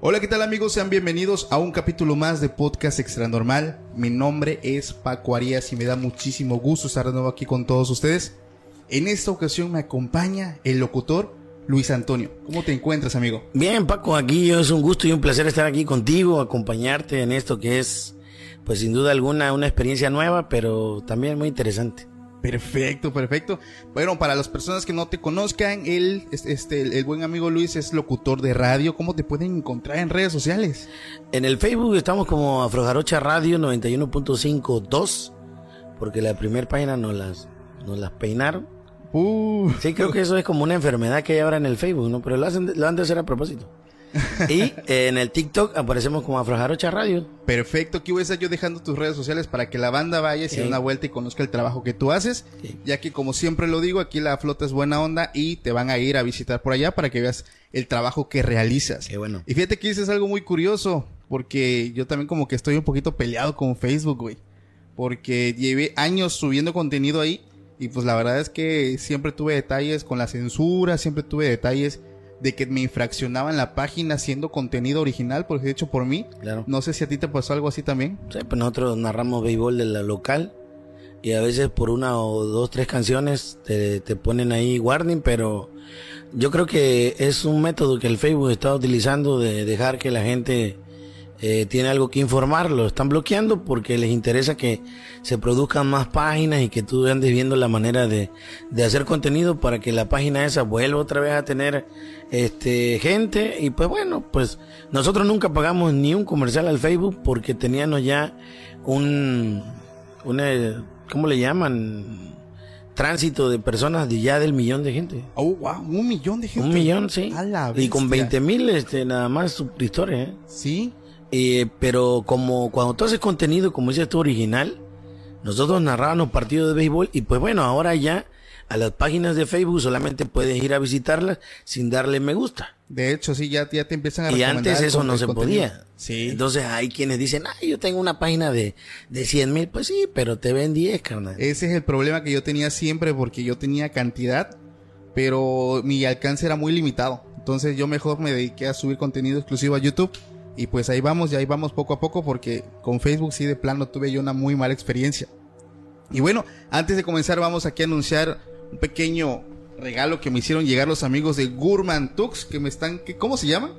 Hola, ¿qué tal amigos? Sean bienvenidos a un capítulo más de Podcast Extra Normal. Mi nombre es Paco Arias y me da muchísimo gusto estar de nuevo aquí con todos ustedes. En esta ocasión me acompaña el locutor Luis Antonio. ¿Cómo te encuentras, amigo? Bien, Paco, aquí es un gusto y un placer estar aquí contigo, acompañarte en esto que es, pues sin duda alguna, una experiencia nueva, pero también muy interesante. Perfecto, perfecto. Bueno, para las personas que no te conozcan, él, este, el, buen amigo Luis es locutor de radio. ¿Cómo te pueden encontrar en redes sociales? En el Facebook estamos como Afrojarocha Radio 91.52, porque la primera página nos las, nos las peinaron. Uh. Sí, creo que eso es como una enfermedad que hay ahora en el Facebook, ¿no? Pero lo, hacen, lo han de hacer a propósito. y en el TikTok aparecemos como Afrojarocha Radio. Perfecto, aquí voy a estar yo dejando tus redes sociales para que la banda vaya y se dé una vuelta y conozca el trabajo que tú haces. Ya que como siempre lo digo, aquí la flota es buena onda y te van a ir a visitar por allá para que veas el trabajo que realizas. Qué bueno. Y fíjate que dices algo muy curioso, porque yo también como que estoy un poquito peleado con Facebook, güey. Porque llevé años subiendo contenido ahí y pues la verdad es que siempre tuve detalles con la censura, siempre tuve detalles de que me infraccionaban la página haciendo contenido original, porque hecho por mí. Claro. No sé si a ti te pasó algo así también. Sí, pues nosotros narramos béisbol de la local y a veces por una o dos, tres canciones te, te ponen ahí warning, pero yo creo que es un método que el Facebook está utilizando de dejar que la gente eh, tiene algo que informar, lo están bloqueando porque les interesa que se produzcan más páginas y que tú andes viendo la manera de, de hacer contenido para que la página esa vuelva otra vez a tener este gente y pues bueno, pues nosotros nunca pagamos ni un comercial al Facebook porque teníamos ya un una ¿cómo le llaman? tránsito de personas de ya del millón de gente. Oh, wow, un millón de gente. Un millón, sí. A la y con bestia. 20 mil este, nada más suscriptores. ¿eh? Sí. Eh, pero como cuando tú haces contenido, como dices tú, original, nosotros narrábamos partidos de béisbol y pues bueno, ahora ya a las páginas de Facebook solamente puedes ir a visitarlas sin darle me gusta. De hecho, sí, ya, ya te empiezan a Y antes eso no se contenido. podía. Sí. Entonces hay quienes dicen, ay, yo tengo una página de, de 100 mil. Pues sí, pero te ven 10, carnal. Ese es el problema que yo tenía siempre porque yo tenía cantidad, pero mi alcance era muy limitado. Entonces yo mejor me dediqué a subir contenido exclusivo a YouTube. Y pues ahí vamos, y ahí vamos poco a poco porque con Facebook sí de plano tuve yo una muy mala experiencia. Y bueno, antes de comenzar vamos aquí a anunciar un pequeño regalo que me hicieron llegar los amigos de Gurman Tux que me están, ¿cómo se llaman?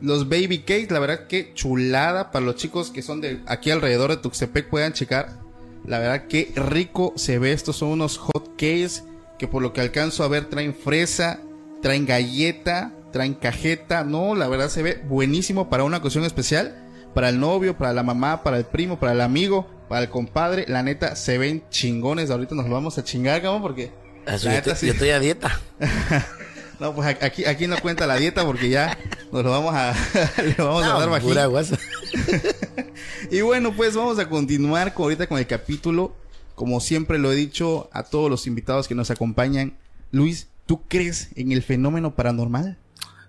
Los baby cakes, la verdad que chulada para los chicos que son de aquí alrededor de Tuxtepec puedan checar. La verdad que rico se ve. Estos son unos hot cakes que por lo que alcanzo a ver traen fresa, traen galleta, traen cajeta. No, la verdad se ve buenísimo para una ocasión especial. Para el novio, para la mamá, para el primo, para el amigo, para el compadre. La neta se ven chingones. Ahorita nos lo vamos a chingar, cabrón, porque... La yo, neta estoy, sí- yo estoy a dieta. no, pues aquí, aquí no cuenta la dieta porque ya nos lo vamos a, le vamos a dar bajito. Y bueno, pues vamos a continuar con, ahorita con el capítulo. Como siempre lo he dicho a todos los invitados que nos acompañan. Luis, ¿tú crees en el fenómeno paranormal?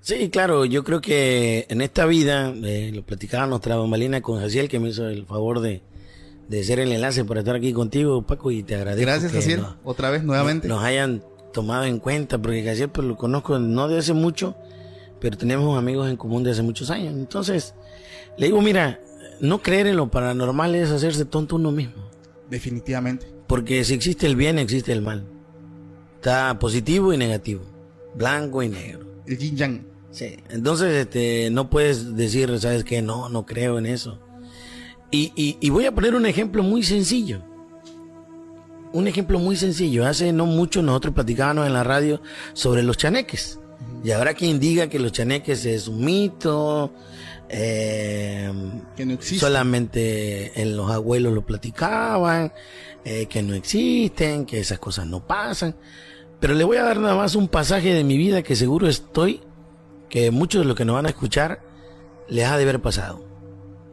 Sí, claro, yo creo que en esta vida, eh, lo platicaba nuestra bambalina con Jaciel, que me hizo el favor de, de ser el enlace para estar aquí contigo, Paco, y te agradezco. Gracias, Jaciel. nos- Otra vez, nuevamente. nos hayan tomado en cuenta, porque Jaciel pues lo conozco no de hace mucho, pero tenemos amigos en común de hace muchos años. Entonces, le digo, mira, no creer en lo paranormal es hacerse tonto uno mismo, Definitivamente. porque si existe el bien, existe el mal. Está positivo y negativo. Blanco y negro. El yin yang. Sí. Entonces, este, no puedes decir, ¿sabes qué? No, no creo en eso. Y, y, y voy a poner un ejemplo muy sencillo. Un ejemplo muy sencillo. Hace no mucho nosotros platicábamos en la radio sobre los chaneques. Y habrá quien diga que los chaneques es un mito, eh, Que no existe. solamente en los abuelos lo platicaban, eh, que no existen, que esas cosas no pasan. Pero le voy a dar nada más un pasaje de mi vida que seguro estoy que muchos de los que nos van a escuchar les ha de haber pasado.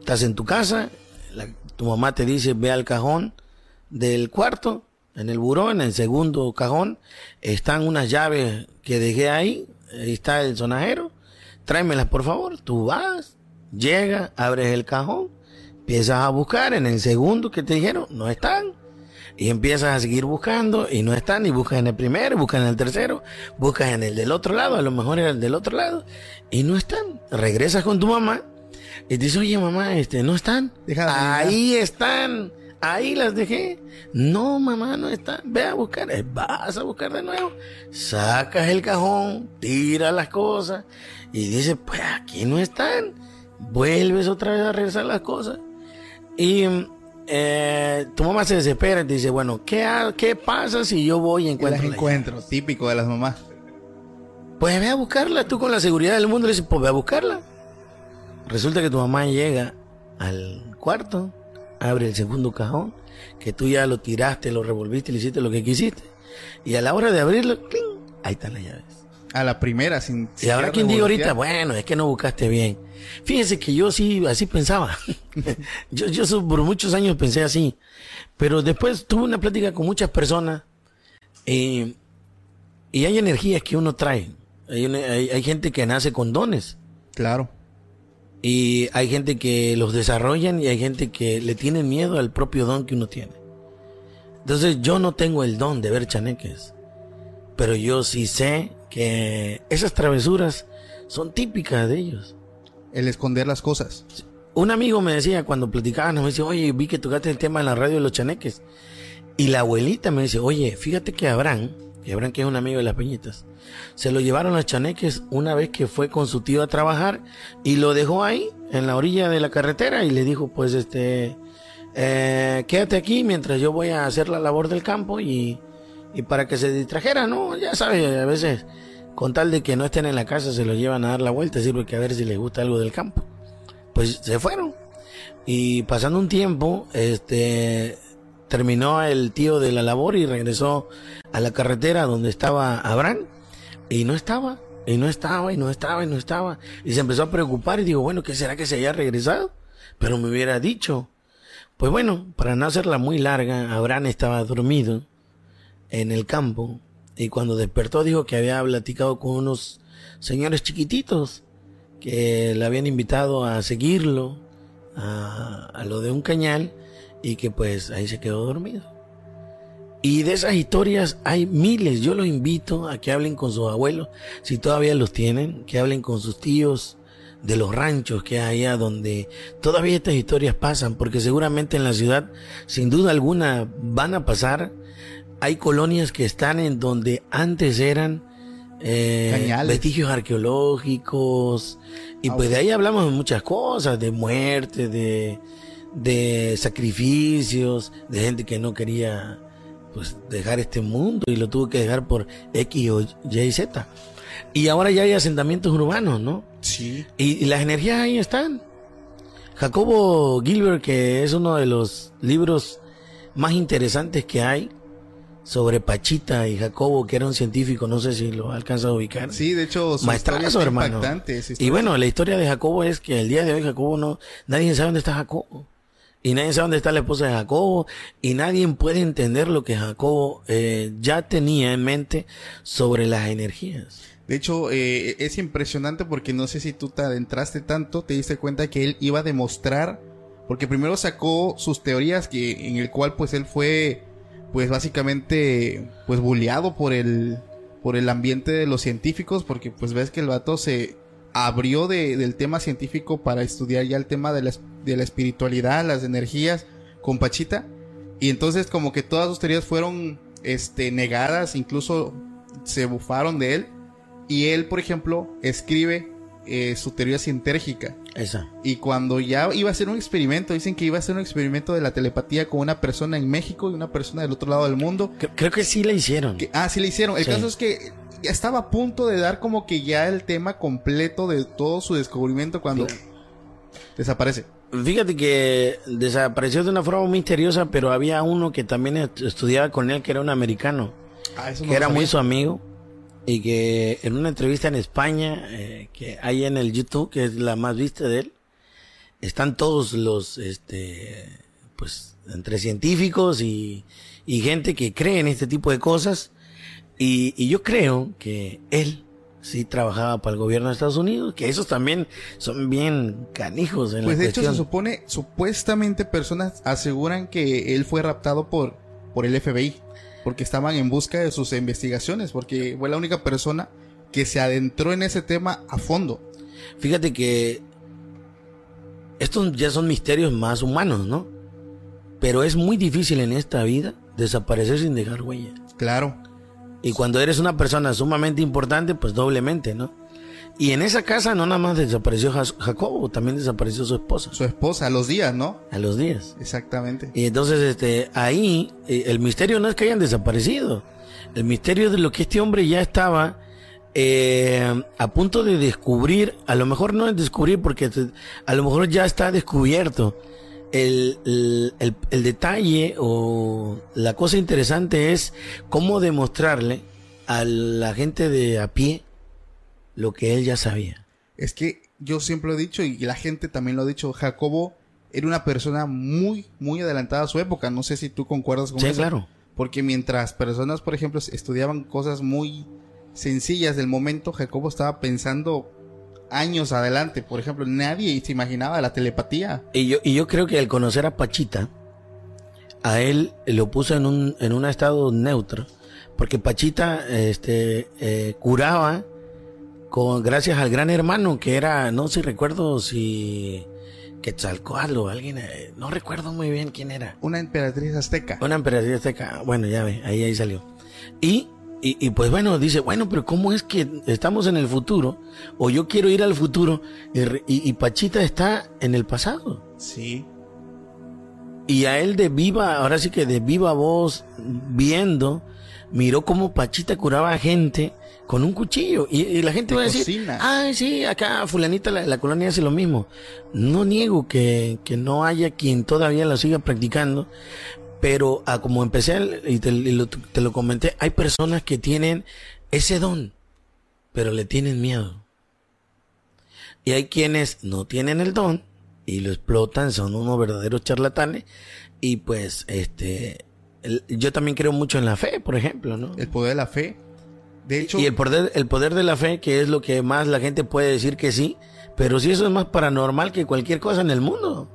Estás en tu casa, tu mamá te dice ve al cajón del cuarto, en el buró, en el segundo cajón, están unas llaves que dejé ahí, ahí está el sonajero, tráemelas por favor, tú vas, llegas, abres el cajón, empiezas a buscar, en el segundo que te dijeron, no están, y empiezas a seguir buscando y no están, y buscas en el primero, buscas en el tercero, buscas en el del otro lado, a lo mejor era el del otro lado, y no están. Regresas con tu mamá y te dice, oye mamá, este, no están. Ahí, están, ahí las dejé. No mamá, no están, ve a buscar, Eh, vas a buscar de nuevo, sacas el cajón, tiras las cosas y dices, pues aquí no están. Vuelves otra vez a regresar las cosas. Y eh, tu mamá se desespera y te dice, bueno, ¿qué, ha- qué pasa si yo voy y encuentro. Típico de las mamás. Pues ve a buscarla, tú con la seguridad del mundo le dices, pues ve a buscarla. Resulta que tu mamá llega al cuarto, abre el segundo cajón, que tú ya lo tiraste, lo revolviste, le hiciste lo que quisiste. Y a la hora de abrirlo, ¡cling! ahí están las llaves. A la primera, sin. Y habrá siquiera quien diga ahorita, bueno, es que no buscaste bien. Fíjense que yo sí, así pensaba. yo, yo por muchos años pensé así. Pero después tuve una plática con muchas personas eh, y hay energías que uno trae. Hay, una- hay- hay gente que nace con dones Claro. y hay gente que los desarrollan y hay gente que le tiene miedo al propio don que uno tiene. Entonces yo no tengo el don de ver chaneques, pero yo sí sé que esas travesuras son típicas de ellos. El esconder las cosas. Un amigo me decía cuando platicábamos, me decía, oye, vi que tocaste el tema en la radio de los chaneques. Y la abuelita me dice, oye, fíjate que Abraham, que Abraham que es un amigo de las peñitas, se lo llevaron a chaneques una vez que fue con su tío a trabajar y lo dejó ahí, en la orilla de la carretera, y le dijo, pues este, eh, quédate aquí mientras yo voy a hacer la labor del campo y, y para que se distrajera, ¿no? Ya sabes, a veces con tal de que no estén en la casa se lo llevan a dar la vuelta, sirve que a ver si les gusta algo del campo pues se fueron. Y pasando un tiempo, este terminó el tío de la labor y regresó a la carretera donde estaba Abraham y no estaba, y no estaba, y no estaba, y no estaba. Y se empezó a preocupar y digo, bueno, ¿qué será que se haya regresado? Pero me hubiera dicho. Pues bueno, para no hacerla muy larga, Abraham estaba dormido en el campo y cuando despertó dijo que había platicado con unos señores chiquititos que le habían invitado a seguirlo a, a lo de un cañal y que pues ahí se quedó dormido. Y de esas historias hay miles. Yo los invito a que hablen con sus abuelos, si todavía los tienen, que hablen con sus tíos de los ranchos que hay allá donde todavía estas historias pasan, porque seguramente en la ciudad, sin duda alguna, van a pasar. Hay colonias que están en donde antes eran eh, vestigios arqueológicos y pues de ahí hablamos de muchas cosas, de muerte, de, de sacrificios, de gente que no quería pues dejar este mundo y lo tuvo que dejar por X o Y Z. Y ahora ya hay asentamientos urbanos, ¿no? Sí. Y, y las energías ahí están. Jacobo Gilbert, que es uno de los libros más interesantes que hay sobre Pachita y Jacobo, que era un científico, no sé si lo alcanza a ubicar. Sí, de hecho, su Maestrazo, hermano. Y bueno, la historia de Jacobo es que el día de hoy Jacobo no, nadie sabe dónde está Jacobo. Y nadie sabe dónde está la esposa de Jacobo. Y nadie puede entender lo que Jacobo eh, ya tenía en mente sobre las energías. De hecho, eh, es impresionante porque no sé si tú te adentraste tanto, te diste cuenta que él iba a demostrar, porque primero sacó sus teorías que en el cual pues él fue pues básicamente pues bulleado por el por el ambiente de los científicos porque pues ves que el vato se abrió de- del tema científico para estudiar ya el tema de la, de la espiritualidad, las energías con Pachita y entonces como que todas sus teorías fueron este, negadas, incluso se bufaron de él. Y él, por ejemplo, escribe eh, su teoría sintérgica. Esa. Y cuando ya iba a hacer un experimento, dicen que iba a hacer un experimento de la telepatía con una persona en México y una persona del otro lado del mundo. Cre- Creo que sí la hicieron. Que- ah, sí le hicieron. El Sí. caso es que ya estaba a punto de dar como que ya el tema completo de todo su descubrimiento cuando desaparece. Fíjate que desapareció de una forma muy misteriosa, pero había uno que también est- estudiaba con él, que era un americano, Ah, eso no que era muy su amigo, y que en una entrevista en España, eh, que hay en el YouTube, que es la más vista de él, están todos los, este, pues, entre científicos y, y gente que cree en este tipo de cosas, y, y yo creo que él sí trabajaba para el gobierno de Estados Unidos, que esos también son bien canijos en Pues la de hecho se supone, supuestamente personas aseguran que él fue raptado por, por el FBI, porque estaban en busca de sus investigaciones, porque fue la única persona que se adentró en ese tema a fondo. Fíjate que estos ya son misterios más humanos, ¿no? Pero es muy difícil en esta vida desaparecer sin dejar huella. Claro. Y cuando eres una persona sumamente importante, pues doblemente, ¿no? Y en esa casa no nada más desapareció Jacobo, también desapareció su esposa Su esposa, a los días, ¿no? a los días. Exactamente. Y entonces, este, ahí, eh, el misterio no es que hayan desaparecido. El misterio es de lo que este hombre ya estaba eh, a punto de descubrir, a lo mejor no es descubrir porque a lo mejor ya está descubierto. El, el, el- el detalle o la cosa interesante es cómo demostrarle a la gente de a pie lo que él ya sabía. Es que yo siempre lo he dicho y la gente también lo ha dicho, Jacobo era una persona muy, muy adelantada a su época. No sé si tú concuerdas con Sí, eso. claro. Porque mientras personas, por ejemplo, estudiaban cosas muy sencillas del momento, Jacobo estaba pensando años adelante. Por ejemplo, nadie se imaginaba la telepatía. Y yo, y yo creo que al conocer a Pachita, a él lo puso en un, en un estado neutro, porque Pachita este, eh, curaba con, gracias al gran hermano que era, no sé si recuerdo si Quetzalcoatl o alguien, eh, no recuerdo muy bien quién era. Una emperatriz azteca. Una emperatriz azteca, bueno, ya ve, ahí, ahí salió. Y, y, y pues bueno, dice, bueno, pero ¿cómo es que estamos en el futuro? O yo quiero ir al futuro y, y- y Pachita está en el pasado. Sí. Y a él de viva, ahora sí que de viva voz, viendo, miró cómo Pachita curaba a gente con un cuchillo. Y, y la gente va a decir, cocina. ay, sí, acá fulanita la, la colonia hace lo mismo. No niego que, que no haya quien todavía lo siga practicando, pero a como empecé y, te, y lo, te lo comenté, hay personas que tienen ese don, pero le tienen miedo. Y hay quienes no tienen el don y lo explotan, son unos verdaderos charlatanes. Y pues, este, el- yo también creo mucho en la fe, por ejemplo, ¿no? El poder de la fe. De hecho, Y el poder, el poder de la fe, que es lo que más la gente puede decir que sí, pero si eso es más paranormal que cualquier cosa en el mundo.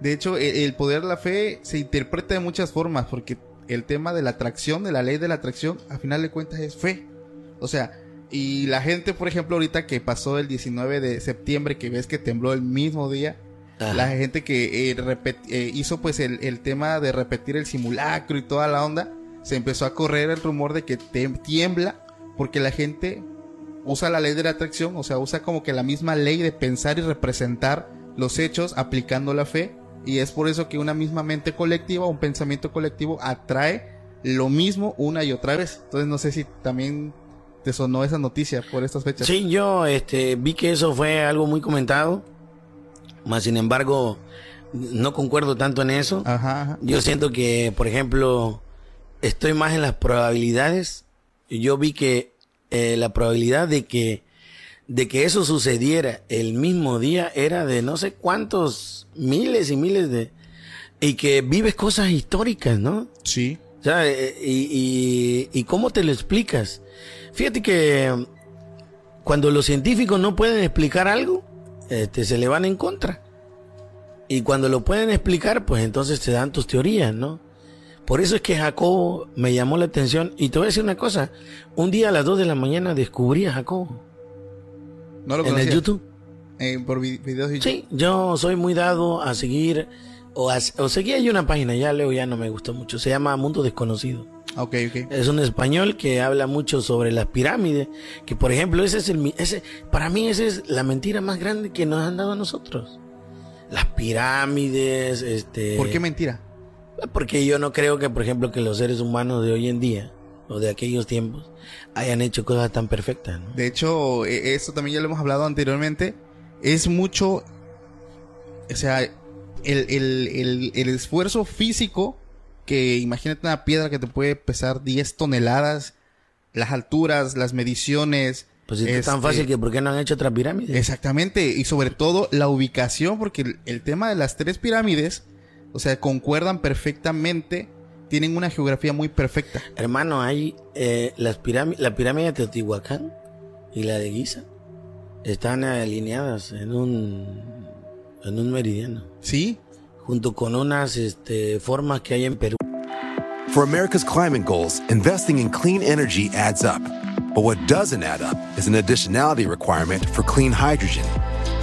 de hecho, el, el poder de la fe se interpreta de muchas formas, porque el tema de la atracción, de la ley de la atracción, a final de cuentas es fe. O sea, y la gente, por ejemplo, ahorita que pasó el 19 de septiembre, que ves que tembló el mismo día, Ajá. la gente que eh, eh, hizo pues el, el tema de repetir el simulacro y toda la onda, se empezó a correr el rumor de que tiembla porque la gente usa la ley de la atracción, o sea, usa como que la misma ley de pensar y representar los hechos aplicando la fe y es por eso que una misma mente colectiva, un pensamiento colectivo atrae lo mismo una y otra vez. Entonces no sé si también te sonó esa noticia por estas fechas. Sí, yo este, vi que eso fue algo muy comentado, más sin embargo, no concuerdo tanto en eso. Ajá, ajá. Yo siento que, por ejemplo, estoy más en las probabilidades. Yo vi que eh, la probabilidad de que de que eso sucediera el mismo día era de no sé cuántos miles y miles de y que vives cosas históricas, ¿no? Sí. O sea, eh, y, y, y cómo te lo explicas. Fíjate que cuando los científicos no pueden explicar algo, este, se le van en contra. Y cuando lo pueden explicar, pues entonces te dan tus teorías, ¿no? Por eso es que Jacobo me llamó la atención. Y te voy a decir una cosa. Un día a las 2 de la mañana descubrí a Jacobo No lo en el. YouTube. Eh, por vi- videos de YouTube. Sí, yo soy muy dado a seguir O, as- o seguía yo una página, ya luego ya no me gustó mucho. Se llama Mundo Desconocido. Ok, ok. Es un español que habla mucho sobre las pirámides. Que por ejemplo, ese es el, ese, para mí esa es la mentira más grande que nos han dado a nosotros. Las pirámides, este. ¿Por qué mentira? Porque yo no creo que, por ejemplo, que los seres humanos de hoy en día o de aquellos tiempos hayan hecho cosas tan perfectas. ¿no? De hecho, e- esto también ya lo hemos hablado anteriormente. Es mucho. O sea, el, el- el- el esfuerzo físico. Que imagínate una piedra que te puede pesar 10 toneladas. Las alturas, las mediciones. Pues si es tan este, fácil que ¿por qué no han hecho otra pirámide? Exactamente, y sobre todo la ubicación, porque el, el tema de las tres pirámides, o sea, concuerdan perfectamente, tienen una geografía muy perfecta. Hermano, hay eh, las la pirámide de Teotihuacán y la de Giza están alineadas en un en un meridiano, Sí, junto con unas este, formas que hay en Perú. For America's climate goals, investing in clean energy adds up. But what doesn't add up is an additionality requirement for clean hydrogen.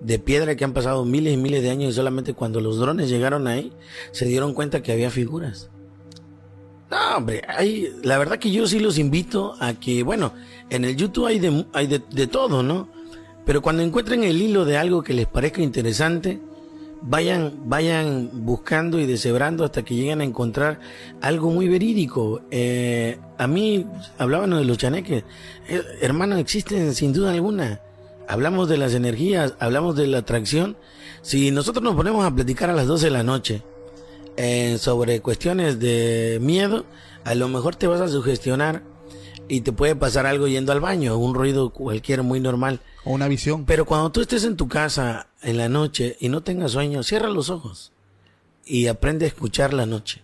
De piedra que han pasado miles y miles de años y solamente cuando los drones llegaron ahí se dieron cuenta que había figuras. No, hombre, hay, la verdad que yo sí los invito a que, bueno, en el YouTube hay de, hay de, de todo, ¿no? Pero cuando encuentren el hilo de algo que les parezca interesante, vayan, vayan buscando y deshebrando hasta que lleguen a encontrar algo muy verídico. Eh, a mí, hablaban de los chaneques. Eh, hermano, existen sin duda alguna. Hablamos de las energías, hablamos de la atracción. Si nosotros nos ponemos a platicar a las 12 de la noche eh, sobre cuestiones de miedo, a lo mejor te vas a sugestionar y te puede pasar algo yendo al baño, un ruido cualquiera muy normal. o una visión. Pero cuando tú estés en tu casa en la noche y no tengas sueño, cierra los ojos y aprende a escuchar la noche.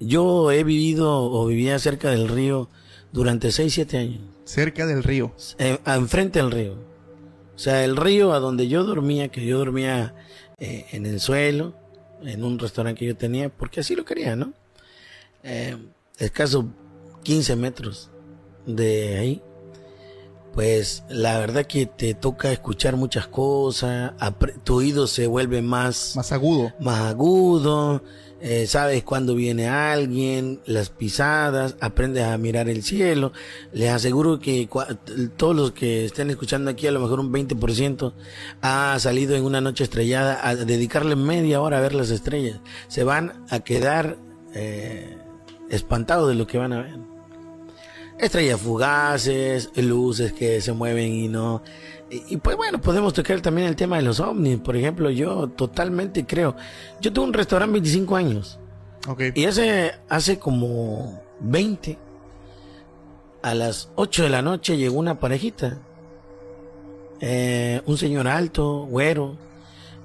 Yo he vivido o vivía cerca del río durante 6, 7 años, Cerca del río. eh, enfrente del río. O sea, el río a donde yo dormía, que yo dormía eh, en el suelo, en un restaurante que yo tenía, porque así lo quería, ¿no? Eh, escaso 15 metros de ahí pues la verdad que te toca escuchar muchas cosas, tu oído se vuelve más, Más agudo. más agudo, eh, sabes cuándo viene alguien, las pisadas, aprendes a mirar el cielo. Les aseguro que todos los que estén escuchando aquí, a lo mejor un 20% ha salido en una noche estrellada a dedicarle media hora a ver las estrellas. Se van a quedar eh, espantados de lo que van a ver estrellas fugaces, luces que se mueven y no. Y, y, pues bueno, podemos tocar también el tema de los ovnis. Por ejemplo, yo totalmente creo. Yo tuve un restaurante 25 años Ok. y hace, hace como 20, a las 8 de la noche llegó una parejita. Eh, un señor alto, güero,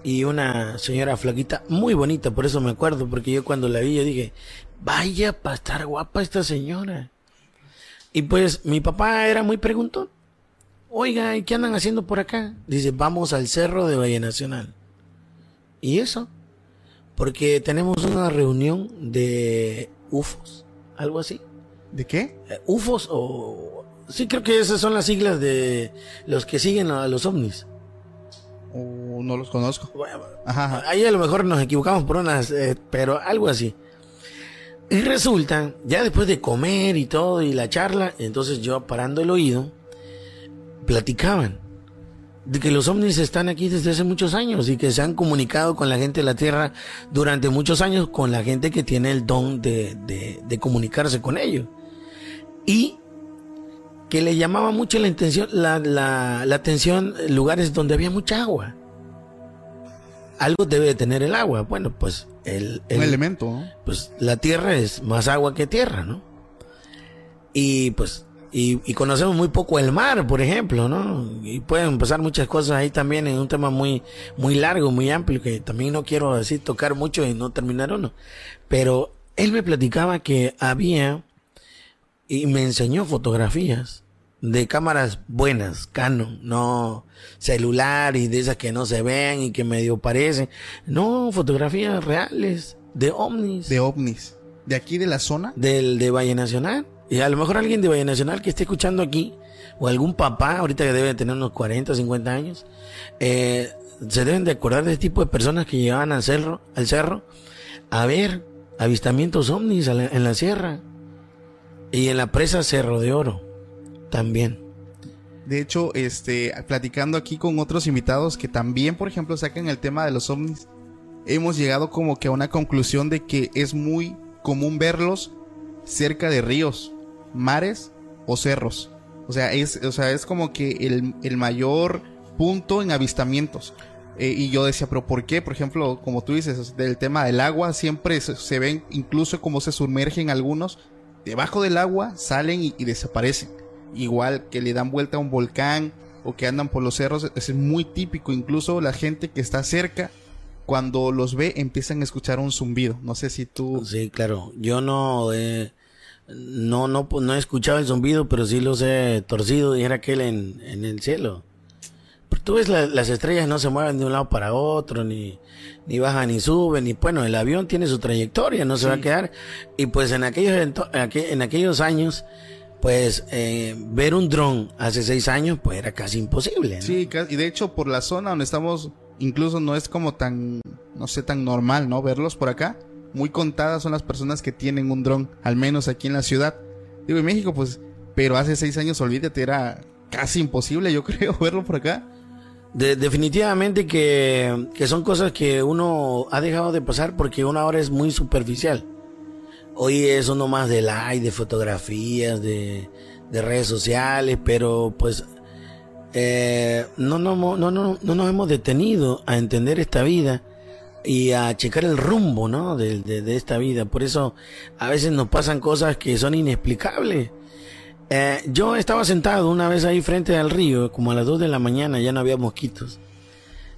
y una señora flaquita, muy bonita, por eso me acuerdo, porque yo cuando la vi yo dije, vaya para estar guapa esta señora. Y pues mi papá era muy preguntón. Oiga, ¿y qué andan haciendo por acá? Dice, vamos al cerro de Valle Nacional. ¿Y eso? Porque tenemos una reunión de UFOs, algo así. ¿De qué? Eh, UFOs o... Sí, creo que esas son las siglas de los que siguen a los ovnis. O no los conozco. Bueno, Ajá, ajá. Ahí a lo mejor nos equivocamos por unas, eh, pero algo así. Y resulta, ya después de comer y todo y la charla, entonces yo parando el oído, platicaban de que los ovnis están aquí desde hace muchos años y que se han comunicado con la gente de la Tierra durante muchos años con la gente que tiene el don de, de- de comunicarse con ellos. Y que le llamaba mucho la, intención, la, la, la atención lugares donde había mucha agua. Algo debe de tener el agua. Bueno, pues el, el Un elemento, ¿no? pues la tierra es más agua que tierra, ¿no? Y pues, y, y conocemos muy poco el mar, por ejemplo, ¿no? Y pueden pasar muchas cosas ahí también en un tema muy, muy largo, muy amplio, que también no quiero así tocar mucho y no terminar uno. Pero él me platicaba que había, y me enseñó fotografías de cámaras buenas, Canon, no celular y de esas que no se ven y que medio parecen. No, fotografías reales de ovnis De ovnis. De aquí de la zona. del de Valle Nacional. Y a lo mejor alguien de Valle Nacional que esté escuchando aquí, o algún papá, ahorita que debe tener unos 40 o 50 años, eh, se deben de acordar de este tipo de personas que llegaban al cerro, al cerro a ver avistamientos ovnis a la- en la sierra y en la presa Cerro de Oro también. De hecho, este, platicando aquí con otros invitados que también, por ejemplo, sacan el tema de los ovnis, hemos llegado como que a una conclusión de que es muy común verlos cerca de ríos, mares o cerros. O sea, es, o sea, es como que el, el mayor punto en avistamientos. Eh, y yo decía, pero ¿por qué? Por ejemplo, como tú dices, del tema del agua, siempre se, se ven incluso como se sumergen algunos, debajo del agua salen y, desaparecen. Igual que le dan vuelta a un volcán o que andan por los cerros, es muy típico. Incluso la gente que está cerca, cuando los ve, empiezan a escuchar un zumbido. No sé si tú... Sí, claro. Yo no, no, no, no he escuchado el zumbido, pero sí los he torcido, dijera aquel en, en el cielo. Pero tú ves la- las estrellas no se mueven de un lado para otro, ni, ni bajan ni suben, ni bueno, el avión tiene su trayectoria, no se va a quedar. Y pues en aquellos, en aquellos años, pues eh, ver un dron hace seis años, pues era casi imposible. ¿no? Sí, y de hecho por la zona donde estamos, incluso no es como tan, no sé, tan normal, ¿no? Verlos por acá. Muy contadas son las personas que tienen un dron, al menos aquí en la ciudad. Digo, en México, pues, pero hace seis años, olvídate, era casi imposible, yo creo, verlo por acá. De- definitivamente que, que son cosas que uno ha dejado de pasar porque uno ahora es muy superficial. Hoy es uno más de like, de fotografías, de, de redes sociales, pero pues eh, no, no, no, no, no nos hemos detenido a entender esta vida y a checar el rumbo ¿no? de, de, de esta vida. Por eso a veces nos pasan cosas que son inexplicables. Eh, yo estaba sentado una vez ahí frente al río, como a las 2 de la mañana, ya no había mosquitos.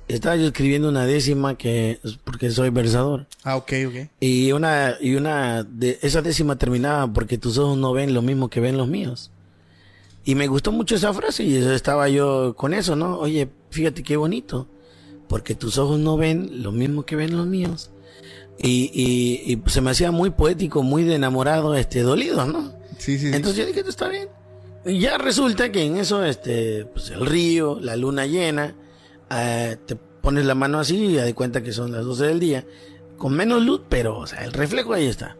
Estaba yo escribiendo una décima que, porque soy versador. Ah, ok, ok. Y una, y una, de, esa décima terminaba porque tus ojos no ven lo mismo que ven los míos. Y me gustó mucho esa frase y estaba yo con eso, ¿no? Oye, fíjate qué bonito. Porque tus ojos no ven lo mismo que ven los míos. Y, y, y se me hacía muy poético, muy de enamorado, este, dolido, ¿no? Sí, sí, sí. Entonces yo dije, esto está bien. Y ya resulta que en eso, este, pues el río, la luna llena, eh, te pones la mano así y ya de cuenta que son las 12 del día, con menos luz, pero, o sea, el reflejo ahí está.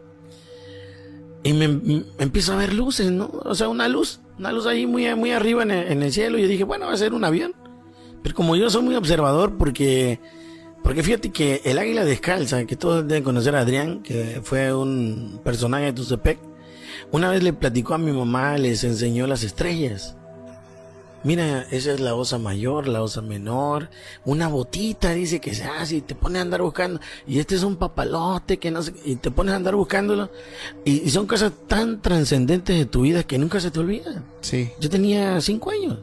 Y me, me empiezo a ver luces, ¿no? O sea, una luz, una luz ahí muy, muy arriba en el, en el cielo. Y yo dije, bueno, va a ser un avión. Pero como yo soy muy observador, porque, porque fíjate que el águila descalza, que todos deben conocer a Adrián, que fue un personaje de Tuzepec, una vez le platicó a mi mamá, les enseñó las estrellas. Mira, esa es la osa mayor, la osa menor, una botita, dice que se hace y te pones a andar buscando. Y este es un papalote que no sé, y te pones a andar buscándolo. Y, y son cosas tan trascendentes de tu vida que nunca se te olvidan. Sí. Yo tenía cinco años.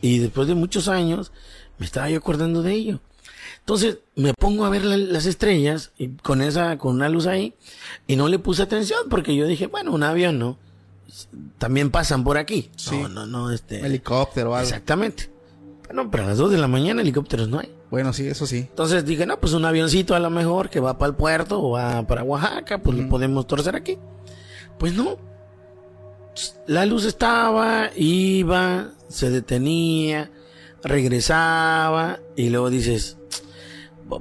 Y después de muchos años, me estaba yo acordando de ello. Entonces me pongo a ver la- las estrellas y con esa, con una luz ahí, y no le puse atención porque yo dije, bueno, un avión no. También pasan por aquí. Sí. No, no, no, este. Helicóptero o algo. Exactamente. Bueno, pero a las 2 de la mañana helicópteros no hay. Bueno, sí, eso sí. Entonces dije, no, pues un avioncito a lo mejor que va para el puerto o va para Oaxaca, pues lo podemos torcer aquí. Pues no. La luz estaba, iba, se detenía, regresaba y luego dices,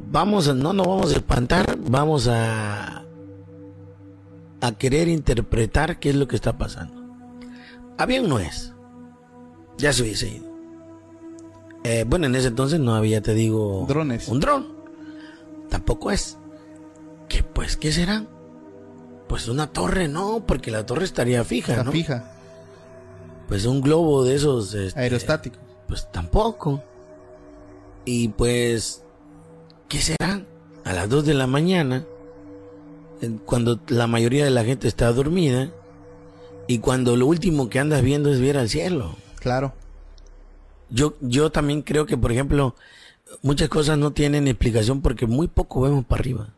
vamos, a- no nos vamos a espantar, vamos a, a querer interpretar qué es lo que está pasando. Avión no es. Ya se hubiese ido. Eh, bueno, en ese entonces no había, te digo, Drones. un dron. Tampoco es. ¿Qué pues qué será? Pues una torre, no, porque la torre estaría fija, Está ¿no? fija. Pues un globo de esos... este, Aerostático. Pues tampoco. Y pues, ¿qué será? A las 2 de la mañana, cuando la mayoría de la gente está dormida, y cuando lo último que andas viendo es ver al cielo. Claro. Yo, yo también creo que, por ejemplo, muchas cosas no tienen explicación porque muy poco vemos para arriba.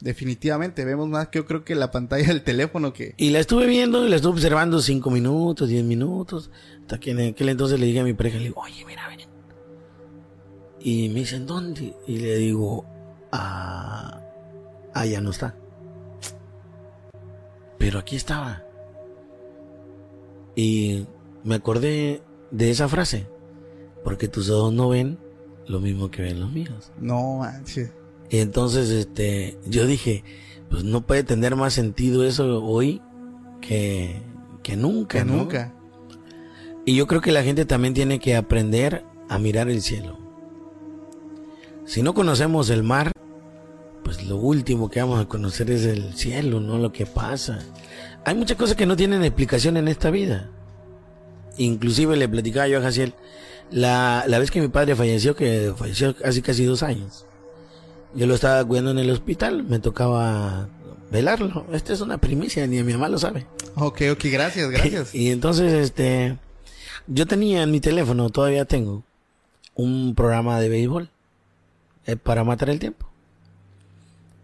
Definitivamente, vemos más que yo creo que la pantalla del teléfono que... Y la estuve viendo y la estuve observando cinco minutos, diez minutos. Hasta que en aquel entonces le dije a mi pareja, le digo, oye, mira, ven. Y me dicen, ¿dónde? Y le digo, ah, ya no está. Pero aquí estaba. Y me acordé de esa frase. Porque tus ojos no ven lo mismo que ven los míos. No manches. Y entonces, este, yo dije, pues no puede tener más sentido eso hoy que, que nunca, Que ¿no? nunca. Y yo creo que la gente también tiene que aprender a mirar el cielo. Si no conocemos el mar, pues lo último que vamos a conocer es el cielo, no lo que pasa. Hay muchas cosas que no tienen explicación en esta vida. Inclusive le platicaba yo a Jaciel, la, la vez que mi padre falleció, que falleció hace casi dos años. Yo lo estaba cuidando en el hospital, me tocaba velarlo. Esta es una primicia, ni mi mamá lo sabe. Ok, ok, gracias, gracias. Y entonces, este, yo tenía en mi teléfono, todavía tengo, un programa de béisbol eh, para matar el tiempo.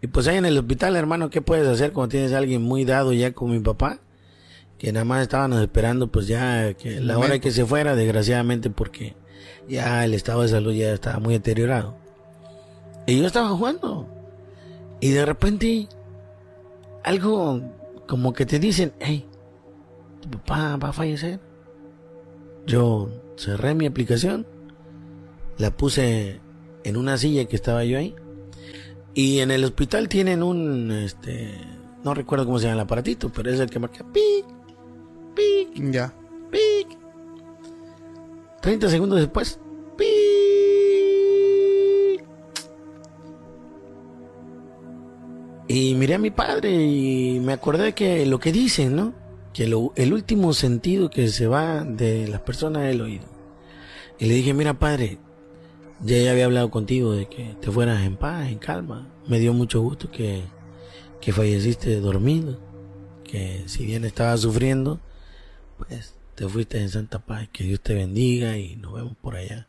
Y pues ahí en el hospital, hermano, ¿qué puedes hacer cuando tienes a alguien muy dado ya con mi papá? Que nada más estábamos esperando pues ya que la hora que se fuera, desgraciadamente, porque ya el estado de salud ya estaba muy deteriorado. Y yo estaba jugando. Y de repente, algo como que te dicen, hey, tu papá va a fallecer. Yo cerré mi aplicación, la puse en una silla que estaba yo ahí. Y en el hospital tienen un, este, no recuerdo cómo se llama el aparatito, pero es el que marca pic, pic, Ya. pic. 30 segundos después, pic. Y miré a mi padre y me acordé que lo que dicen, ¿no? Que el último sentido que se va de las personas es el oído. Y le dije, mira padre, ya, había hablado contigo de que te fueras en paz, en calma. Me dio mucho gusto que, que falleciste dormido. Que si bien estabas sufriendo, pues te fuiste en santa paz. Que Dios te bendiga y nos vemos por allá.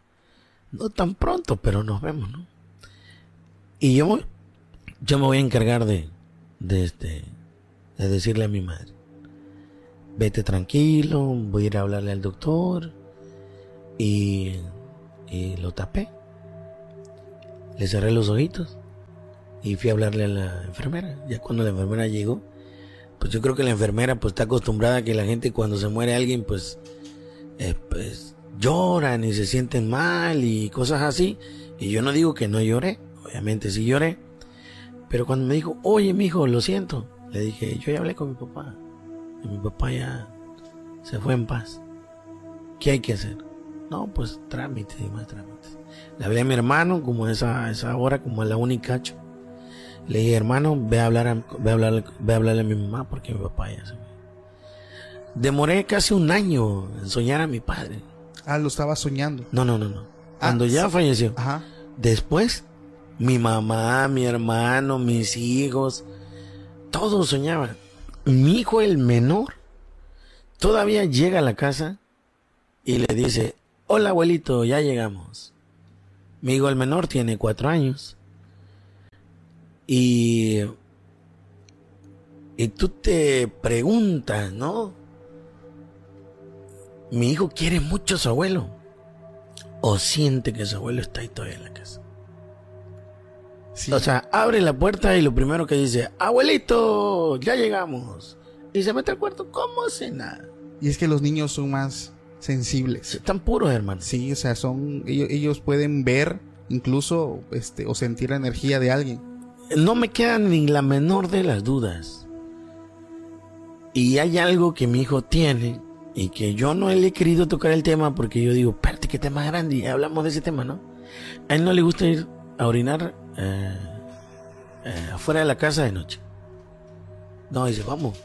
No tan pronto, pero nos vemos, ¿no? Y yo, yo me voy a encargar de, de este, de decirle a mi madre, vete tranquilo, voy a ir a hablarle al doctor y, y lo tapé. Le cerré los ojitos y fui a hablarle a la enfermera. Ya cuando la enfermera llegó, pues yo creo que la enfermera pues está acostumbrada a que la gente cuando se muere alguien pues, eh, pues lloran y se sienten mal y cosas así. Y yo no digo que no lloré, obviamente sí lloré. Pero cuando me dijo, oye, mijo, lo siento, le dije, yo ya hablé con mi papá. Y mi papá ya se fue en paz. ¿Qué hay que hacer? No, pues trámites y más trámites. Le hablé a mi hermano, como a esa, esa hora, como a la unicacho. Le dije, hermano, ve a hablar a, ve a hablar, ve a hablarle a mi mamá porque mi papá ya se fue. Demoré casi un año en soñar a mi padre. Ah, lo estaba soñando. No, no, no, no. Ah, Cuando ya falleció. Ajá. Después, mi mamá, mi hermano, mis hijos, todos soñaban. Mi hijo, el menor, todavía llega a la casa y le dice, hola abuelito, ya llegamos. Mi hijo, el menor, tiene cuatro años. Y, y tú te preguntas, ¿no? Mi hijo quiere mucho a su abuelo o siente que su abuelo está ahí todavía en la casa. Sí. O sea, abre la puerta y lo primero que dice, abuelito, ya llegamos. Y se mete al cuarto como si nada. y es que los niños son más sensibles. Están puros, hermano. Sí, o sea, son ellos, ellos pueden ver incluso este o sentir la energía de alguien. No me queda ni la menor de las dudas. Y hay algo que mi hijo tiene y que yo no le he querido tocar el tema porque yo digo, espérate, qué tema grande. Y hablamos de ese tema, ¿no? A él no le gusta ir a orinar eh, eh, afuera de la casa de noche. No, dice, vamos.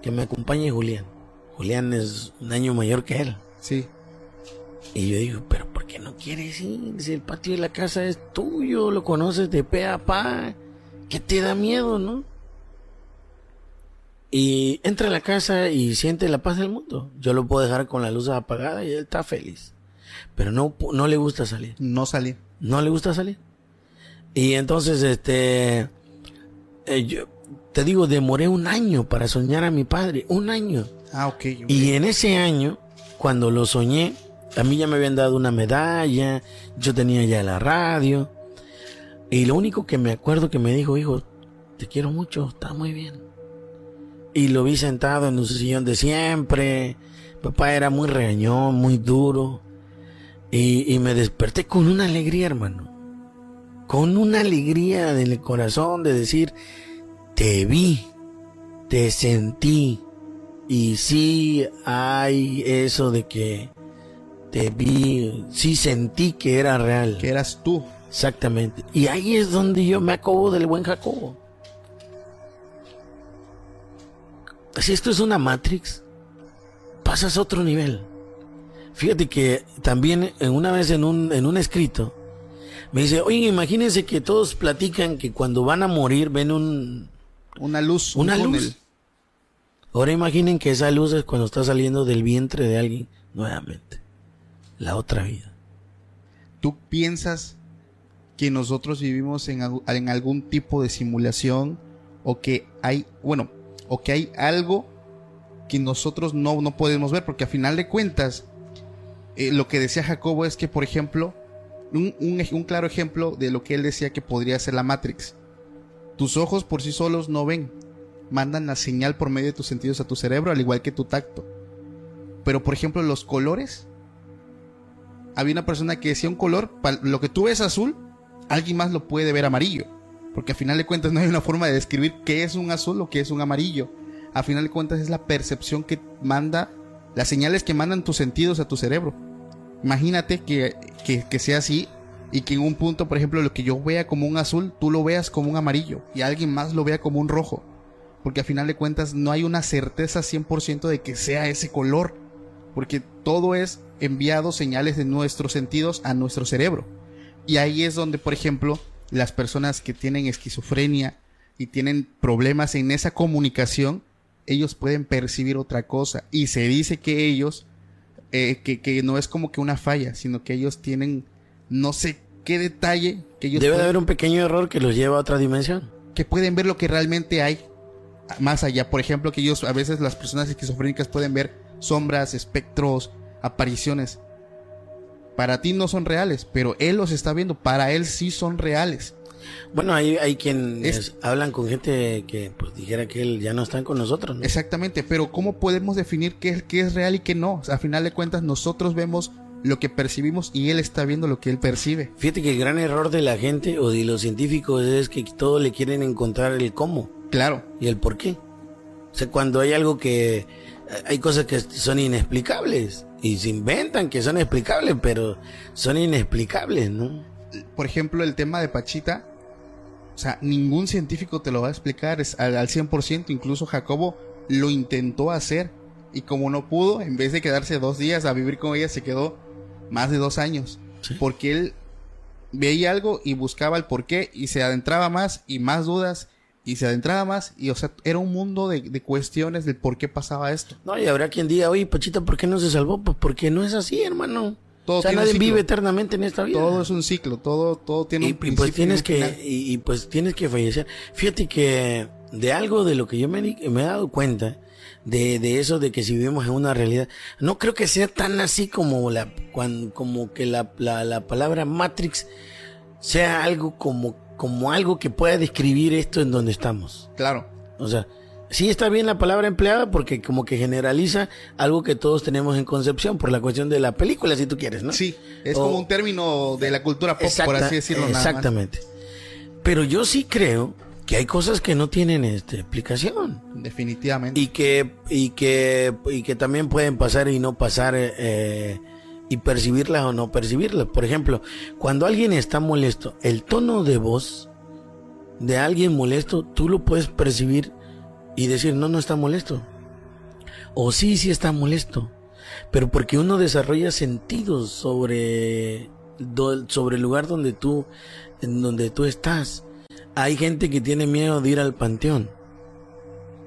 Que me acompañe Julián. Julián es un año mayor que él. Sí. Y yo digo, pero ¿por qué no quieres ir? Si el patio de la casa es tuyo, lo conoces de pe a pa, ¿qué te da miedo, no? Y entra a la casa y siente la paz del mundo. Yo lo puedo dejar con la luz apagada y él está feliz. Pero no, no le gusta salir. No salir. No le gusta salir. Y entonces, este, eh, yo te digo, demoré un año para soñar a mi padre. Un año. Ah, ok. Y en ese año, cuando lo soñé, a mí ya me habían dado una medalla, yo tenía ya la radio. Y lo único que me acuerdo que me dijo, hijo, te quiero mucho, está muy bien. Y lo vi sentado en un sillón de siempre. Papá era muy regañón, muy duro. Y, y me desperté con una alegría, hermano. Con una alegría en el corazón de decir, te vi, te sentí. Y sí hay eso de que te vi, sí sentí que era real. Que eras tú. Exactamente. Y ahí es donde yo me acobo del buen Jacobo. Si esto es una Matrix, pasas a otro nivel. Fíjate que también en una vez en un, en un escrito me dice, oye, imagínense que todos platican que cuando van a morir ven un... Una luz. Una un túnel. luz. Ahora imaginen que esa luz es cuando está saliendo del vientre de alguien nuevamente. La otra vida. ¿Tú piensas que nosotros vivimos en, en algún tipo de simulación o que hay, bueno, o que hay algo que nosotros no, no podemos ver? Porque a final de cuentas, eh, lo que decía Jacobo es que, por ejemplo, un, un claro ejemplo de lo que él decía que podría ser la Matrix. Tus ojos por sí solos no ven, mandan la señal por medio de tus sentidos a tu cerebro, al igual que tu tacto. Pero, por ejemplo, los colores había una persona que decía un color, lo que tú ves azul, alguien más lo puede ver amarillo. Porque a final de cuentas no hay una forma de describir qué es un azul o qué es un amarillo. A final de cuentas es la percepción que manda, las señales que mandan tus sentidos a tu cerebro. Imagínate que, que, sea así y que en un punto, por ejemplo, lo que yo vea como un azul, tú lo veas como un amarillo y alguien más lo vea como un rojo. Porque a final de cuentas no hay una certeza 100% de que sea ese color porque todo es enviado señales de nuestros sentidos a nuestro cerebro. Y ahí es donde, por ejemplo, las personas que tienen esquizofrenia y tienen problemas en esa comunicación, ellos pueden percibir otra cosa. Y se dice que ellos, eh, que, que no es como que una falla, sino que ellos tienen no sé qué detalle que ellos Debe de haber un pequeño error que los lleva a otra dimensión. que pueden ver lo que realmente hay más allá. Por ejemplo, que ellos, a veces las personas esquizofrénicas pueden ver sombras, espectros, apariciones. Para ti no son reales, pero él los está viendo. Para él sí son reales. Bueno, hay, hay quienes Es- hablan con gente que pues dijera que él ya no están con nosotros. ¿no? Exactamente, pero ¿cómo podemos definir qué, es- qué es real y qué no? O sea, a final de cuentas, nosotros vemos lo que percibimos y él está viendo lo que él percibe. Fíjate que el gran error de la gente o de los científicos es que todo le quieren encontrar el cómo Claro, y el por qué. O sea, cuando hay algo que... Hay cosas que son inexplicables y se inventan que son explicables, pero son inexplicables, ¿no? por ejemplo, el tema de Pachita, o sea, ningún científico te lo va a explicar es al, al 100%, incluso Jacobo lo intentó hacer y como no pudo, en vez de quedarse dos días a vivir con ella, se quedó más de dos años, Sí. porque él veía algo y buscaba el porqué y se adentraba más y más dudas y se adentraba más y o sea, era un mundo de, de cuestiones del por qué pasaba esto. No, y habrá quien diga, oye, Pachita, ¿por qué no se salvó? Pues porque no es así, hermano. Todo o sea, nadie vive eternamente en esta vida. Todo es un ciclo, todo, todo tiene y, un y principio pues tienes y que y, y, pues tienes que fallecer fíjate que de algo de lo que yo me, he dado cuenta de, de eso de que si vivimos en una realidad no creo que sea tan así como la como que la, la, la palabra Matrix sea algo como como algo que pueda describir esto en donde estamos Claro. o sea sí está bien la palabra empleada porque como que generaliza algo que todos tenemos en concepción por la cuestión de la película si tú quieres no Sí, es O- como un término de la cultura pop, por así decirlo. nada más. Exactamente. Pero yo sí creo que hay cosas que no tienen este, explicación Definitivamente. y que y que y que también pueden pasar y no pasar eh, y percibirlas o no percibirlas. Por ejemplo, cuando alguien está molesto, el tono de voz de alguien molesto, tú lo puedes percibir y decir no no está molesto. O sí, sí está molesto. Pero porque uno desarrolla sentidos sobre, sobre el lugar donde tú, donde tú estás. Hay gente que tiene miedo de ir al panteón.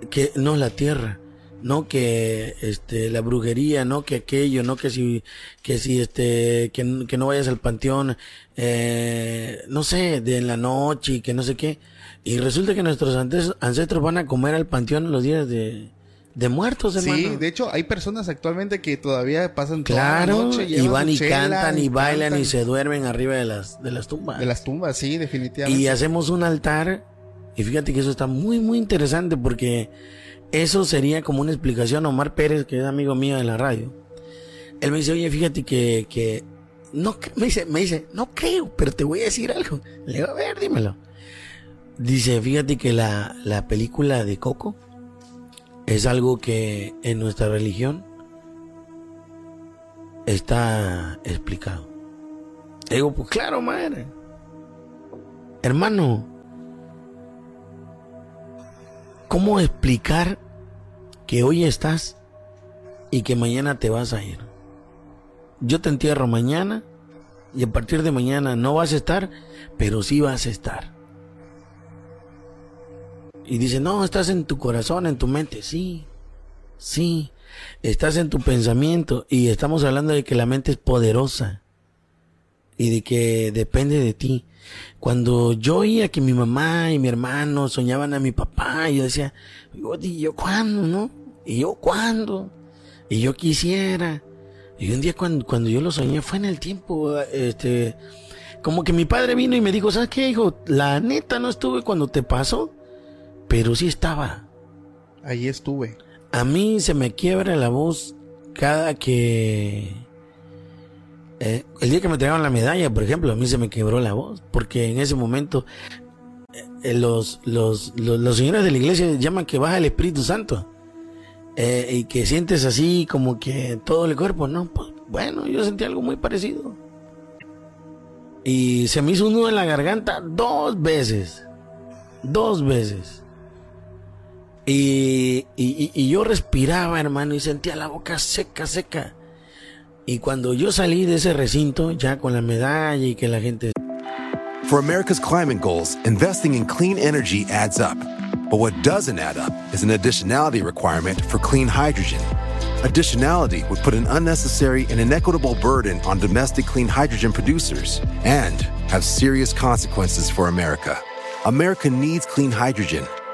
Que no la tierra no que este la brujería no que aquello no que si que si este que, no vayas al panteón eh, no sé de en la noche y que no sé qué y resulta que nuestros ancestros van a comer al panteón los días de, de muertos, hermano. Sí, de hecho hay personas actualmente que todavía pasan claro, toda la noche, y van y cantan y, bailan y se duermen arriba de las de las tumbas. De las tumbas, sí, definitivamente. Y hacemos un altar y fíjate que eso está muy muy interesante porque eso sería como una explicación a Omar Pérez, que es amigo mío de la radio. Él me dice, oye, fíjate que, que no, me dice, me dice, no creo, pero te voy a decir algo. Le digo, a ver, dímelo. Dice, fíjate que la, la película de Coco es algo que en nuestra religión está explicado. Digo, pues claro, madre. Hermano, ¿Cómo explicar que hoy estás y que mañana te vas a ir? Yo te entierro mañana y a partir de mañana no vas a estar, pero sí vas a estar. Y dice, no, estás en tu corazón, en tu mente. Sí, sí, estás en tu pensamiento y estamos hablando de que la mente es poderosa y de que depende de ti. Cuando yo oía que mi mamá y mi hermano soñaban a mi papá, yo decía, ¿y yo cuándo, no? ¿Y yo cuándo? Y yo quisiera. Y un día cuando, cuando yo lo soñé fue en el tiempo, este, como que mi padre vino y me dijo, ¿sabes qué, hijo? La neta no estuve cuando te pasó, pero sí estaba. Ahí estuve. A mí se me quiebra la voz cada que eh, el día que me entregaron la medalla, por ejemplo, a mí se me quebró la voz, porque en ese momento eh, los, los, los, señores de la iglesia llaman que baja el Espíritu Santo. Eh, y que sientes así como que todo el cuerpo, ¿no? Pues, bueno, yo sentí algo muy parecido. Y se me hizo un nudo en la garganta dos veces. Dos veces. Y, y, y, yo respiraba, hermano, y sentía la boca seca, seca. Y cuando yo salí de ese recinto, ya con la medalla y que la gente... For America's climate goals, investing in clean energy adds up. But what doesn't add up is an additionality requirement for clean hydrogen. Additionality would put an unnecessary and inequitable burden on domestic clean hydrogen producers and have serious consequences for America. America needs clean hydrogen,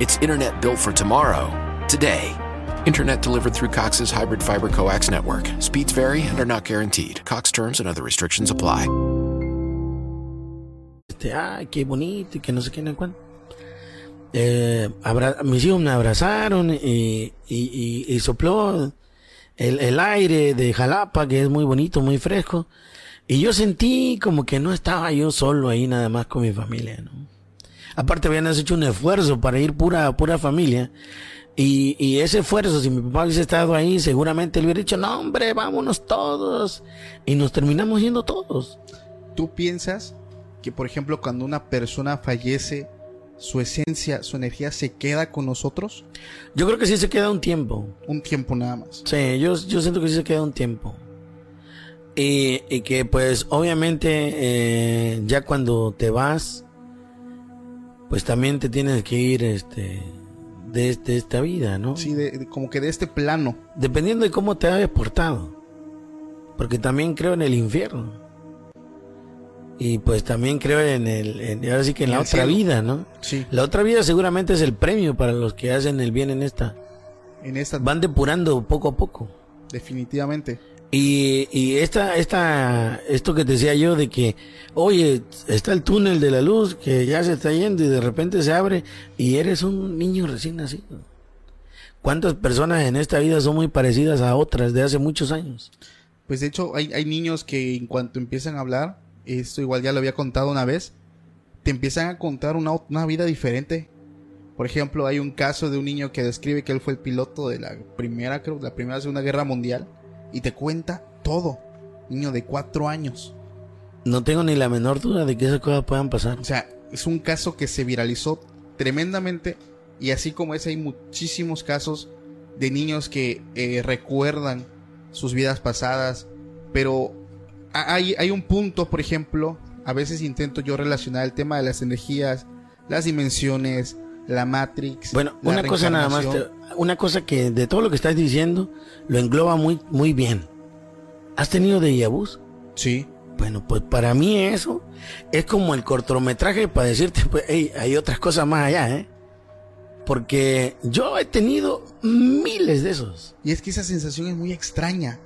It's internet built for tomorrow, today. Internet delivered through Cox's hybrid fiber coax network. Speeds vary and are not guaranteed. Cox terms and other restrictions apply. Este, ay, qué bonito y que no sé qué, no cuándo. Eh, mis hijos me abrazaron y, y, y, sopló el, el, aire de Jalapa, que es muy bonito, muy fresco. Y yo sentí como que no estaba yo solo ahí nada más con mi familia, ¿no? Aparte habían hecho un esfuerzo para ir pura, pura familia. Y, y, ese esfuerzo, si mi papá hubiese estado ahí, seguramente le hubiera dicho, no hombre, vámonos todos. Y nos terminamos yendo todos. ¿Tú piensas que, por ejemplo, cuando una persona fallece, su esencia, su energía se queda con nosotros? Yo creo que sí se queda un tiempo. Un tiempo nada más. Sí, yo, yo siento que sí se queda un tiempo. Y, y que pues obviamente eh, ya cuando te vas, pues también te tienes que ir este de, esta vida, ¿no? Sí, de, como que de este plano. Dependiendo de cómo te hayas portado. Porque también creo en el infierno. Y pues también creo en el, en, ahora sí que en, la otra vida, ¿no? Sí. La otra vida seguramente es el premio para los que hacen el bien en esta. En esta. Van depurando poco a poco. Definitivamente. Y, esta, esta, esto que decía yo de que, oye, está el túnel de la luz que ya se está yendo y de repente se abre y eres un niño recién nacido. ¿Cuántas personas en esta vida son muy parecidas a otras de hace muchos años? Pues de hecho hay, hay niños que en cuanto empiezan a hablar, esto igual ya lo había contado una vez, te empiezan a contar una, una vida diferente. Por ejemplo, hay un caso de un niño que describe que él fue el piloto de la primera, creo, la primera Segunda Guerra Mundial y te cuenta todo. Niño de cuatro años. No tengo ni la menor duda de que esas cosas puedan pasar. O sea, es un caso que se viralizó tremendamente y así como ese hay muchísimos casos de niños que eh, recuerdan sus vidas pasadas, pero hay, hay un punto, por ejemplo, a veces intento yo relacionar el tema de las energías, las dimensiones, la Matrix. Bueno, una cosa nada más, una cosa que de todo lo que estás diciendo lo engloba muy, muy bien. ¿Has tenido de vus? Sí. Bueno, pues para mí eso es como el cortometraje para decirte, pues, hey, hay otras cosas más allá, ¿eh? Porque yo he tenido miles de esos. Y es que esa sensación es muy extraña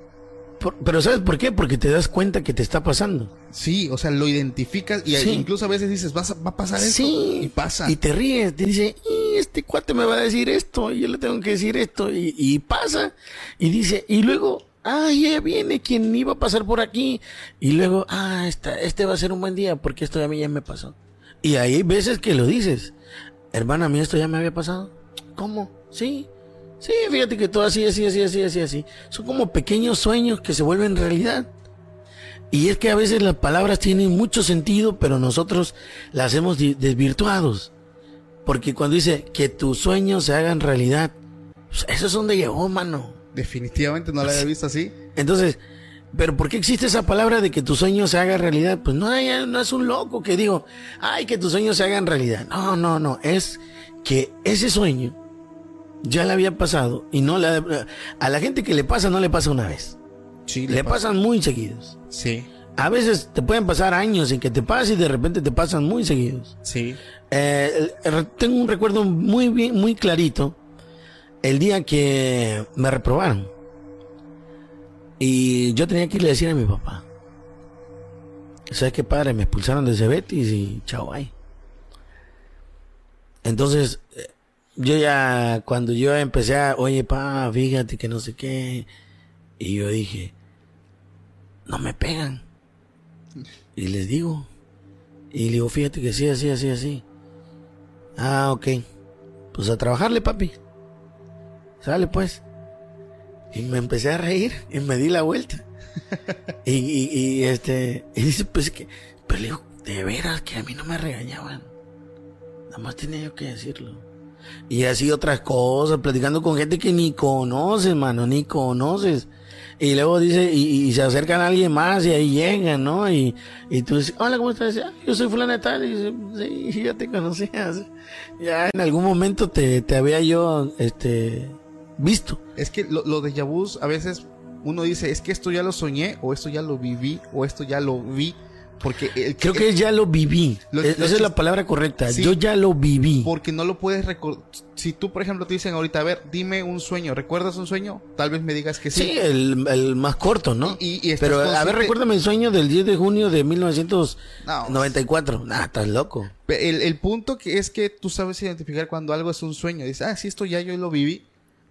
pero ¿sabes por qué? Porque te das cuenta que te está pasando. Sí, o sea, lo identificas y incluso a veces dices, ¿Vas va a pasar esto. Y pasa. Y te ríes, te dice, y este cuate me va a decir esto, y yo le tengo que decir esto, y, pasa. Y dice, y luego, ah, ya viene quien iba a pasar por aquí. Y luego, ah, esta, este va a ser un buen día porque esto a mí ya me pasó. Y hay veces que lo dices, hermana, a mí esto ya me había pasado. ¿Cómo? Sí. Sí, fíjate que todo así, así, así, así, así, así. Son como pequeños sueños que se vuelven realidad. Y es que a veces las palabras tienen mucho sentido, pero nosotros las hemos desvirtuados. Porque cuando dice que tus sueños se hagan realidad, pues eso es donde llegó, mano. Definitivamente no la había visto así. Entonces, pero ¿por qué existe esa palabra de que tu sueño se haga realidad? Pues no, no es un loco que digo, ay, que tus sueños se hagan realidad. No, no, no. Es que ese sueño ya le había pasado y no la, a la gente que le pasa no le pasa una vez. Sí, le, pasan muy seguidos. Sí. A veces te pueden pasar años sin que te pase y de repente te pasan muy seguidos. Sí. Eh, tengo un recuerdo muy bien, muy clarito. El día que me reprobaron. Y yo tenía que irle a decir a mi papá. ¿Sabes qué padre? Me expulsaron de Cebetis y chao, ahí. Entonces, eh, yo ya, cuando yo empecé a, oye, pa, fíjate que no sé qué, y yo dije, no me pegan. Y les digo, y le digo, fíjate que sí, así, así, así. Ah, ok. Pues a trabajarle, papi. Sale pues. Y me empecé a reír y me di la vuelta. y, y, y, este, y dice, pues que, pero le digo, de veras que a mí no me regañaban. Nada más tenía yo que decirlo. Y así otras cosas, platicando con gente que ni conoces, mano, ni conoces. Y luego dice, y, se acercan a alguien más y ahí llegan, ¿no? Y, y tú dices, hola, ¿cómo estás? Ah, yo soy fulana tal. Y dice, sí, ya te conocías. Ya en algún momento te, te había yo, este, visto. Es que lo, lo de Yabuz, a veces uno dice, es que esto ya lo soñé, o esto ya lo viví, o esto ya lo vi. Porque creo que ya lo viví. Esa es la palabra correcta. Yo ya lo viví. Porque no lo puedes recordar. Si tú, por ejemplo, te dicen ahorita, a ver, dime un sueño. ¿Recuerdas un sueño? Tal vez me digas que sí. Sí, el, más corto, ¿no? Pero a ver, recuérdame el sueño del 10 de junio de 1994. No, nah, estás loco. El, el punto que es que tú sabes identificar cuando algo es un sueño. Dices, ah, sí, esto ya yo lo viví.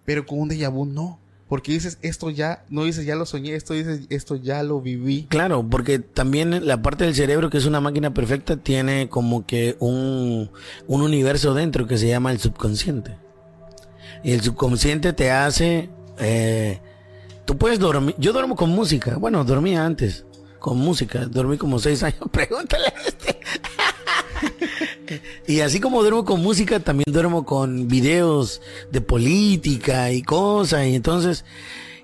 Pero con un déjà vu no. Porque dices, esto ya, no dices, ya lo soñé, esto dices, esto ya lo viví. Claro, porque también la parte del cerebro, que es una máquina perfecta, tiene como que un, un universo dentro que se llama el subconsciente. Y el subconsciente te hace, eh, tú puedes dormir, yo duermo con música, bueno, dormía antes, con música, dormí como seis años, pregúntale a este. y así como duermo con música, también duermo con videos de política y cosas. Y entonces,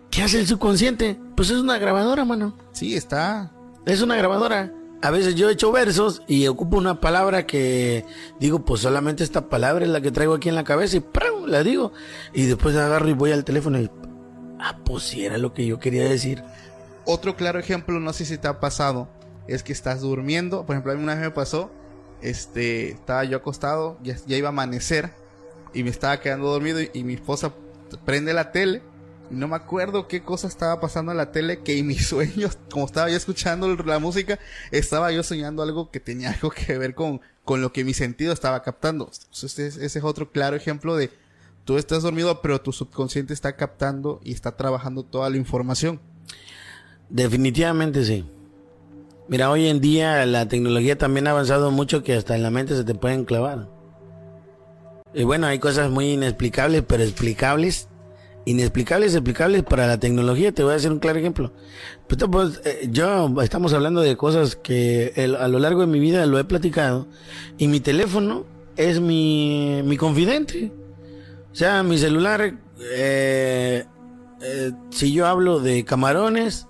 ¿qué hace el subconsciente? Pues es una grabadora, mano. Sí, está. Es una grabadora. A veces yo echo versos y ocupo una palabra que digo, pues solamente esta palabra es la que traigo aquí en la cabeza y ¡prum! la digo. Y después agarro y voy al teléfono y, ah, pues si era lo que yo quería decir. Otro claro ejemplo, no sé si te ha pasado, es que estás durmiendo. Por ejemplo, a mí una vez me pasó este, estaba yo acostado, ya, iba a amanecer y me estaba quedando dormido y, mi esposa prende la tele y no me acuerdo qué cosa estaba pasando en la tele que en mis sueños, como estaba yo escuchando la música, estaba yo soñando algo que tenía algo que ver con, con lo que mi sentido estaba captando. Este ese es otro claro ejemplo de, Tú estás dormido, pero tu subconsciente está captando y está trabajando toda la información. Definitivamente sí. Mira, hoy en día la tecnología también ha avanzado mucho que hasta en la mente se te pueden clavar. Y bueno, hay cosas muy inexplicables, pero explicables. Inexplicables, explicables para la tecnología. Te voy a hacer un claro ejemplo. Pues, pues yo estamos hablando de cosas que a lo largo de mi vida lo he platicado. Y mi teléfono es mi, mi confidente. O sea, mi celular, eh, eh, si yo hablo de camarones,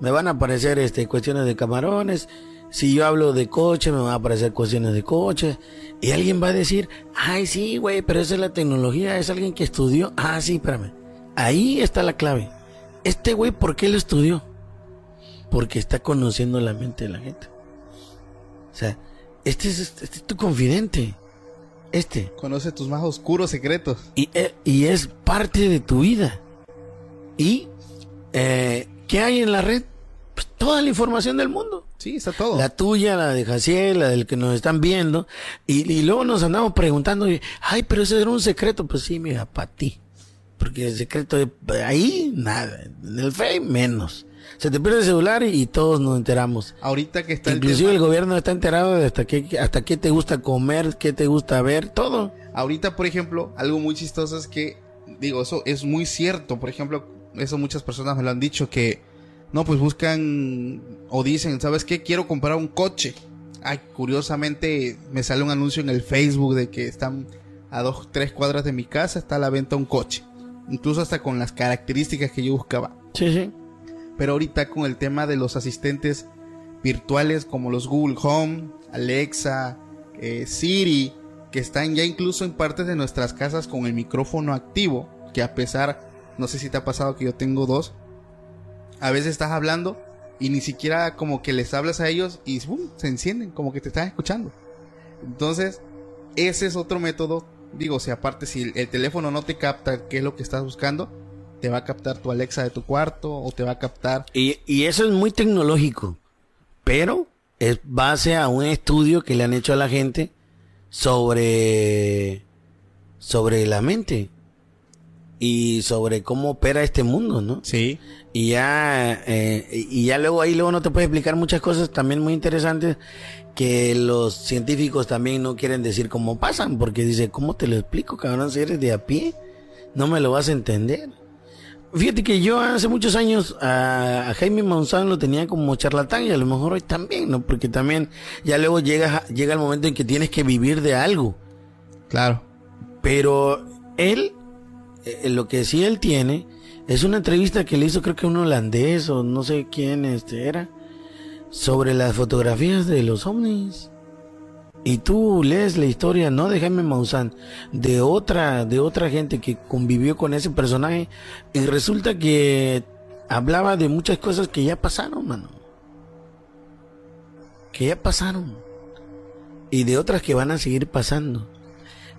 me van a aparecer este, cuestiones de camarones. Si yo hablo de coche, me van a aparecer cuestiones de coche. Y alguien va a decir, ay, sí, güey, pero esa es la tecnología, es alguien que estudió. Ah, sí, espérame. Ahí está la clave. Este güey, ¿por qué lo estudió? Porque está conociendo la mente de la gente. O sea, este es, este es tu confidente. Este. Conoce tus más oscuros secretos. Y, eh, y es parte de tu vida. Y eh, ¿Qué hay en la red? Pues toda la información del mundo. Sí, está todo. La tuya, la de Jaciel, la del que nos están viendo. Y, luego nos andamos preguntando, ay, pero ese era un secreto. Pues sí, mira, para ti. Porque el secreto de ahí, nada. En el Face, menos. Se te pierde el celular y, todos nos enteramos. Ahorita que está Inclusive el, gobierno está enterado de hasta qué, hasta qué te gusta comer, qué te gusta ver, todo. Ahorita, por ejemplo, algo muy chistoso es que, digo, eso es muy cierto. Por ejemplo, eso muchas personas me lo han dicho, que no, pues buscan o dicen, ¿sabes qué? Quiero comprar un coche. Ay, curiosamente me sale un anuncio en el Facebook de que están a dos, tres cuadras de mi casa, está a la venta un coche. Incluso hasta con las características que yo buscaba. Sí, sí. Pero ahorita con el tema de los asistentes virtuales como los Google Home, Alexa, eh, Siri, que están ya incluso en partes de nuestras casas con el micrófono activo, que a pesar no sé si te ha pasado que yo tengo dos. A veces estás hablando y ni siquiera como que les hablas a ellos y se encienden, como que te están escuchando. Entonces, ese es otro método. Digo, si aparte si el teléfono no te capta qué es lo que estás buscando, te va a captar tu Alexa de tu cuarto o te va a captar. Y, y eso es muy tecnológico, pero es base a un estudio que le han hecho a la gente sobre sobre la mente y sobre cómo opera este mundo, ¿no? Sí. Y ya, eh, y ya luego ahí luego no te puede explicar muchas cosas también muy interesantes que los científicos también no quieren decir cómo pasan, porque dice, ¿cómo te lo explico, cabrón? Si eres de a pie, no me lo vas a entender. Fíjate que yo hace muchos años a, Jaime Maussan lo tenía como charlatán y a lo mejor hoy también, ¿no? Porque también ya luego llega, llega el momento en que tienes que vivir de algo. Claro. Pero él eh, lo que sí él tiene es una entrevista que le hizo creo que un holandés o no sé quién este era sobre las fotografías de los ovnis. Y tú lees la historia no de Jaime Maussan, de otra de otra gente que convivió con ese personaje y resulta que hablaba de muchas cosas que ya pasaron, mano. Que ya pasaron. Y de otras que van a seguir pasando.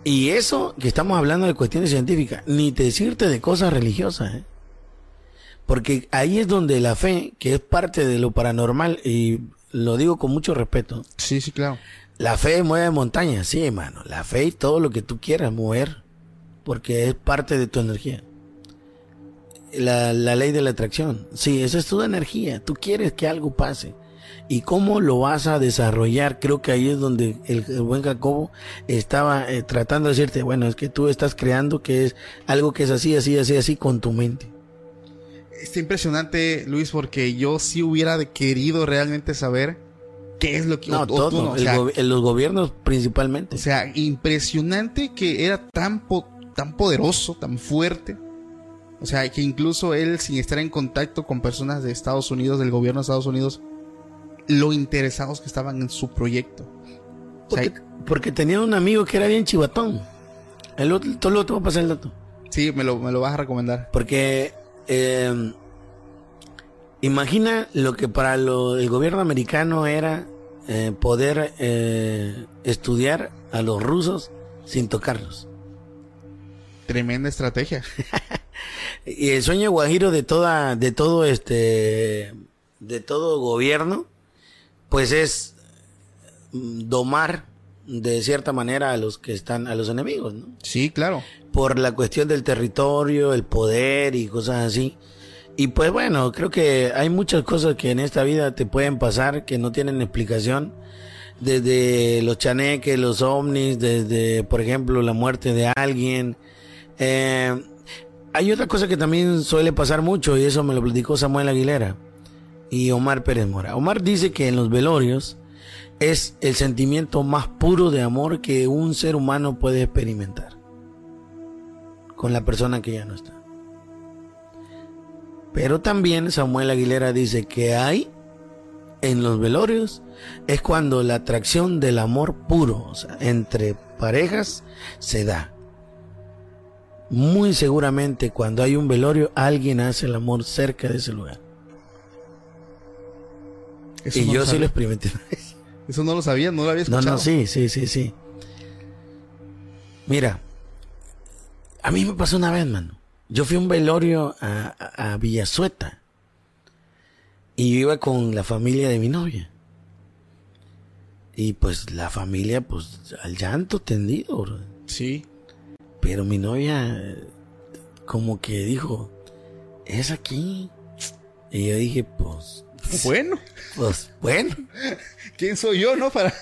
Y eso que estamos hablando de cuestiones científicas, ni te decirte de cosas religiosas, ¿eh? Porque ahí es donde la fe, que es parte de lo paranormal, y lo digo con mucho respeto. Sí, sí, claro. La fe mueve montañas, sí, hermano. La fe y todo lo que tú quieras mover, porque es parte de tu energía. La, la ley de la atracción, sí, eso es tu energía. Tú quieres que algo pase y cómo lo vas a desarrollar. Creo que ahí es donde el, buen Jacobo estaba eh, tratando de decirte, bueno, es que tú estás creando que es algo que es así, así, así, así con tu mente. Está impresionante, Luis, porque yo sí hubiera querido realmente saber qué es lo que... No, todo, los gobiernos principalmente. O sea, impresionante que era tan, tan poderoso, tan fuerte. O sea, que incluso él, sin estar en contacto con personas de Estados Unidos, del gobierno de Estados Unidos, lo interesados que estaban en su proyecto. Porque, tenía un amigo que era bien chivatón. El otro, todo te voy a pasar el dato. Sí, me lo, me lo vas a recomendar. Porque eh, imagina lo que para el gobierno americano era eh, poder eh, estudiar a los rusos sin tocarlos. Tremenda estrategia. y el sueño guajiro de toda, de todo este, de todo gobierno pues es mm, domar de cierta manera a los que están, a los enemigos, ¿no? Sí, claro. por la cuestión del territorio, el poder y cosas así. Y pues bueno, creo que hay muchas cosas que en esta vida te pueden pasar que no tienen explicación. Desde los chaneques, los ovnis, desde, por ejemplo, la muerte de alguien. Eh, hay otra cosa que también suele pasar mucho y eso me lo platicó Samuel Aguilera y Omar Pérez Mora. Omar dice que en los velorios es el sentimiento más puro de amor que un ser humano puede experimentar con la persona que ya no está. Pero también Samuel Aguilera dice que hay en los velorios es cuando la atracción del amor puro entre parejas se da. Muy seguramente cuando hay un velorio alguien hace el amor cerca de ese lugar. Y yo sí lo experimenté. Eso no lo sabía, no lo había escuchado. No, no, sí, sí, sí, sí. Mira, a mí me pasó una vez, mano. Yo fui a un velorio a, a, Villasueta. Y yo iba con la familia de mi novia. Y pues la familia, pues al llanto tendido, bro. Sí. Pero mi novia, como que dijo, es aquí. Y yo dije, pues. Bueno. Pues bueno. ¿Quién soy yo, no? Para.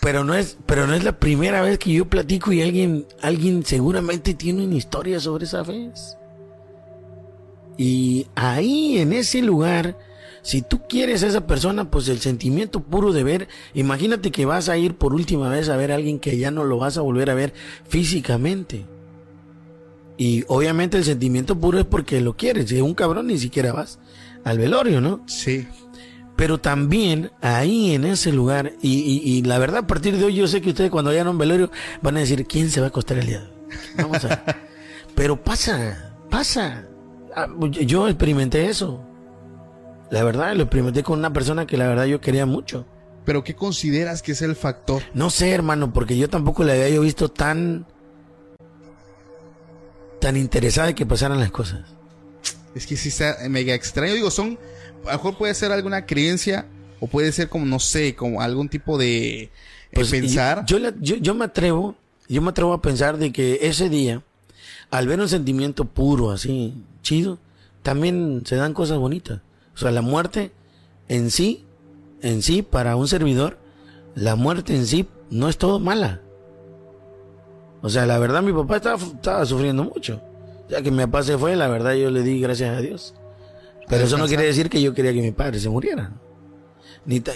Pero no es, pero no es la primera vez que yo platico y alguien, alguien seguramente tiene una historia sobre esa vez. Y ahí, en ese lugar, si tú quieres a esa persona, pues el sentimiento puro de ver, imagínate que vas a ir por última vez a ver a alguien que ya no lo vas a volver a ver físicamente. Y obviamente el sentimiento puro es porque lo quieres. Si es un cabrón, ni siquiera vas al velorio, ¿no? Sí. Pero también ahí en ese lugar, y, la verdad a partir de hoy yo sé que ustedes cuando vayan a un velorio van a decir, ¿quién se va a acostar el día? Vamos a Pero pasa, pasa. Ah, yo experimenté eso. La verdad, lo experimenté con una persona que la verdad yo quería mucho. ¿Pero qué consideras que es el factor? No sé, hermano, porque yo tampoco le había yo visto tan... tan interesada que pasaran las cosas. Es que sí está mega extraño. Digo, son a lo mejor puede ser alguna creencia o puede ser como, no sé, como algún tipo de eh, pues, pensar. Yo, yo, me atrevo, yo me atrevo a pensar de que ese día, al ver un sentimiento puro, así, chido, también se dan cosas bonitas. O sea, la muerte en sí, en sí, para un servidor, la muerte en sí no es todo mala. O sea, la verdad mi papá estaba, estaba sufriendo mucho. Ya que mi papá se fue, la verdad yo le di gracias a Dios. Pero eso no quiere decir que yo quería que mi padre se muriera.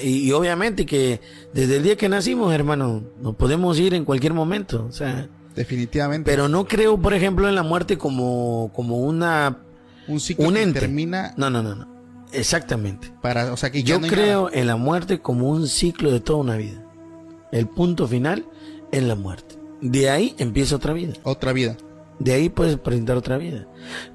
y, obviamente que desde el día que nacimos, hermano, nos podemos ir en cualquier momento. O sea, definitivamente. Pero no creo, por ejemplo, en la muerte como, como una un ciclo que termina. No, no, no, no. Exactamente. Para, o sea, que yo creo en la muerte como un ciclo de toda una vida. El punto final es la muerte. De ahí empieza otra vida. Otra vida. De ahí puedes presentar otra vida.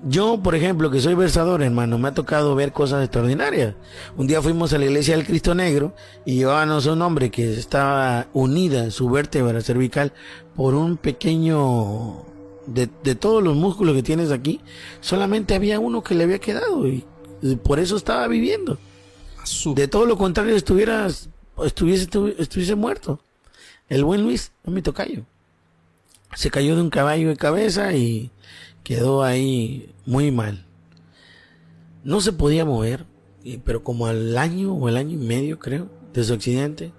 Yo, por ejemplo, que soy versador, hermano, me ha tocado ver cosas extraordinarias. Un día fuimos a la iglesia del Cristo Negro y llevábamos a un hombre que estaba unida su vértebra cervical por un pequeño de, de, todos los músculos que tienes aquí, solamente había uno que le había quedado y, por eso estaba viviendo. De todo lo contrario, estuvieras, estuviese, estuviese muerto. El buen Luis, es mi tocayo se cayó de un caballo de cabeza y quedó ahí muy mal. No se podía mover, pero como al año o el año y medio, creo, de su accidente,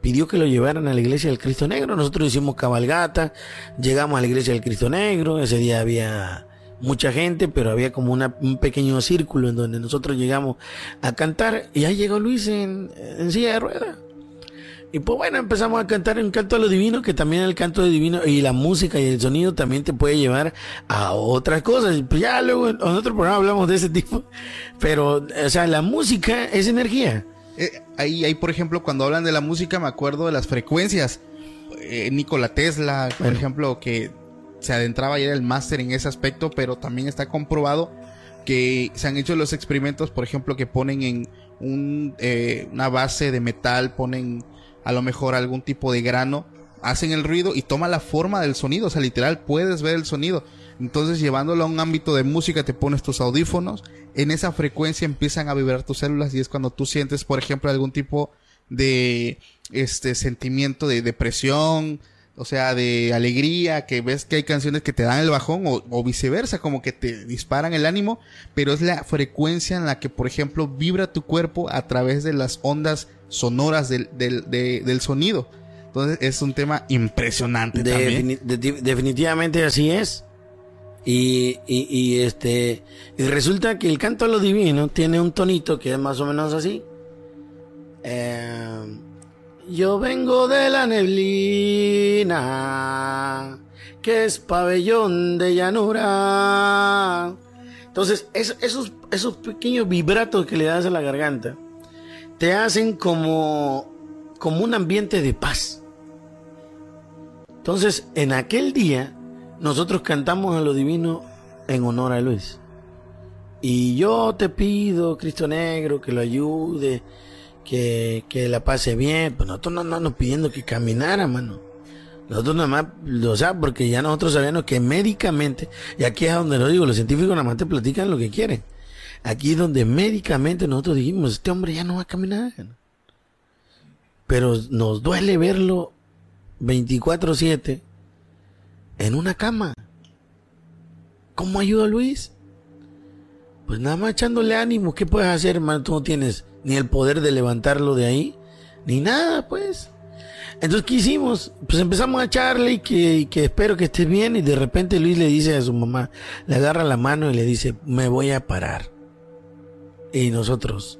pidió que lo llevaran a la iglesia del Cristo Negro. Nosotros hicimos cabalgata, llegamos a la iglesia del Cristo Negro, ese día había mucha gente, pero había como un pequeño círculo en donde nosotros llegamos a cantar y ahí llegó Luis en, silla de ruedas. Y pues bueno, empezamos a cantar un canto a lo divino, que también el canto de divino y la música y el sonido también te puede llevar a otras cosas. Pues ya luego en otro programa hablamos de ese tipo. Pero, o sea, la música es energía. Eh, ahí, ahí, por ejemplo, cuando hablan de la música, me acuerdo de las frecuencias. Eh, Nikola Tesla, por ejemplo, que se adentraba y era el máster en ese aspecto, pero también está comprobado que se han hecho los experimentos, por ejemplo, que ponen en un, eh, una base de metal, ponen a lo mejor algún tipo de grano, hacen el ruido y toma la forma del sonido, o sea, literal puedes ver el sonido. Entonces, llevándolo a un ámbito de música, te pones tus audífonos, en esa frecuencia empiezan a vibrar tus células y es cuando tú sientes, por ejemplo, algún tipo de este sentimiento de depresión o sea, de alegría, que ves que hay canciones que te dan el bajón o, viceversa, como que te disparan el ánimo, pero es la frecuencia en la que, por ejemplo, vibra tu cuerpo a través de las ondas sonoras del, del, sonido. Entonces es un tema impresionante. definitivamente así es. Y, y, este y resulta que el canto a lo divino tiene un tonito que es más o menos así. Eh, yo vengo de la neblina, que es pabellón de llanura. Entonces, esos, esos pequeños vibratos que le das a la garganta te hacen como, como un ambiente de paz. Entonces, en aquel día, nosotros cantamos a lo divino en honor a Luis. Y yo te pido, Cristo Negro, que lo ayude, que, la pase bien. Pues nosotros no andamos pidiendo que caminara, mano. Nosotros nada más, o sea, porque ya nosotros sabíamos que médicamente, y aquí es donde lo digo, los científicos nada más te platican lo que quieren. Aquí donde médicamente nosotros dijimos, este hombre ya no va a caminar. Pero nos duele verlo 24/7 en una cama. ¿Cómo ayuda Luis? Pues nada más echándole ánimo. ¿Qué puedes hacer, hermano? Tú no tienes ni el poder de levantarlo de ahí, ni nada, pues. Entonces, ¿qué hicimos? Pues empezamos a echarle y que, que espero que estés bien. Y de repente Luis le dice a su mamá, le agarra la mano y le dice, me voy a parar. Y nosotros,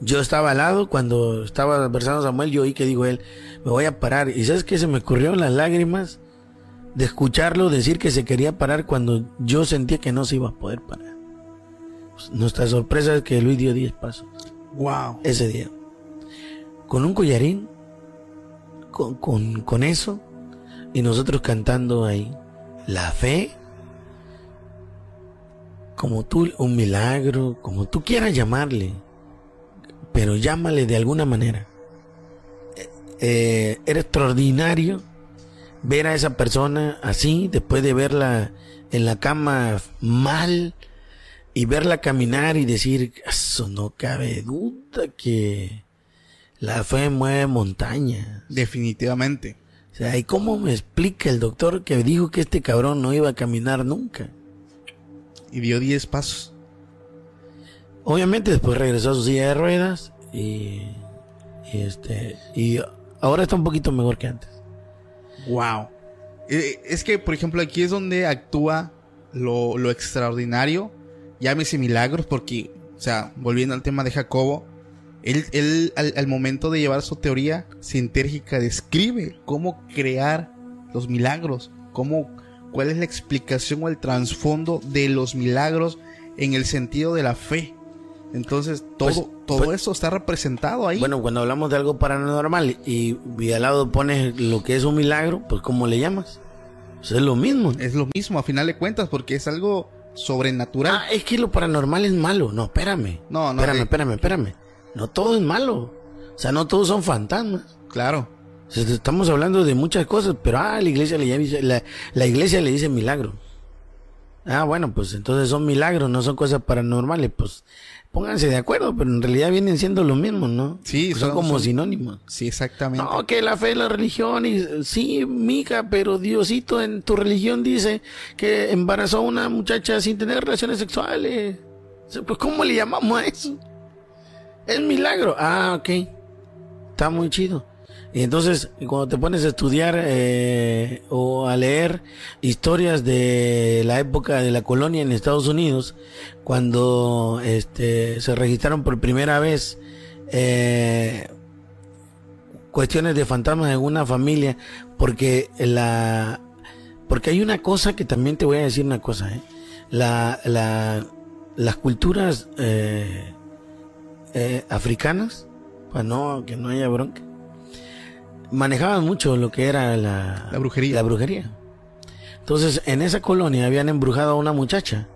yo estaba al lado cuando estaba conversando Samuel, yo oí que dijo él, me voy a parar. ¿Y sabes qué? Se me ocurrió las lágrimas de escucharlo decir que se quería parar cuando yo sentía que no se iba a poder parar. Pues, nuestra sorpresa es que Luis dio 10 pasos. Wow. Ese día. Con un collarín, con, con, con eso, y nosotros cantando ahí. La fe, como tú, un milagro, como tú quieras llamarle, pero llámale de alguna manera. Eh, eh, era extraordinario ver a esa persona así, después de verla en la cama mal, y verla caminar y decir, eso no cabe duda que la fe mueve montaña. Definitivamente. O sea, ¿y cómo me explica el doctor que dijo que este cabrón no iba a caminar nunca? Y dio 10 pasos. Obviamente después regresó a su silla de ruedas y, y este y ahora está un poquito mejor que antes. Wow. Eh, es que, por ejemplo, aquí es donde actúa lo, lo extraordinario. Llámese milagros, porque, o sea, volviendo al tema de Jacobo, él, él al, momento de llevar su teoría sintérgica describe cómo crear los milagros, cómo, cuál es la explicación o el trasfondo de los milagros en el sentido de la fe. Entonces, todo, pues, todo pues eso está representado ahí. Bueno, cuando hablamos de algo paranormal y, al lado pones lo que es un milagro, pues ¿cómo le llamas? Pues es lo mismo. Es lo mismo, a final de cuentas, porque es algo sobrenatural. Ah, es que lo paranormal es malo. No, espérame. No, no. Espérame, espérame, espérame. No todo es malo. O sea, no todos son fantasmas. Claro. Estamos hablando de muchas cosas, pero ah, la iglesia le llama, la iglesia le dice milagro. Ah, bueno, pues entonces son milagros, no son cosas paranormales. Pues pónganse de acuerdo, pero en realidad vienen siendo lo mismo, ¿no? Sí, son, como sinónimos. Sí, exactamente. No, que la fe, la religión, y sí, mija, pero Diosito en tu religión dice que embarazó a una muchacha sin tener relaciones sexuales. Pues, ¿cómo le llamamos a eso? Es milagro. Ah, ok. Está muy chido. Y entonces, cuando te pones a estudiar eh, o a leer historias de la época de la colonia en Estados Unidos, cuando este, se registraron por primera vez eh, cuestiones de fantasmas en una familia, porque la porque hay una cosa que también te voy a decir una cosa, ¿eh? la, la, las culturas eh, africanas, para no que no haya bronca manejaban mucho lo que era la, brujería. La brujería. Entonces, en esa colonia habían embrujado a una muchacha.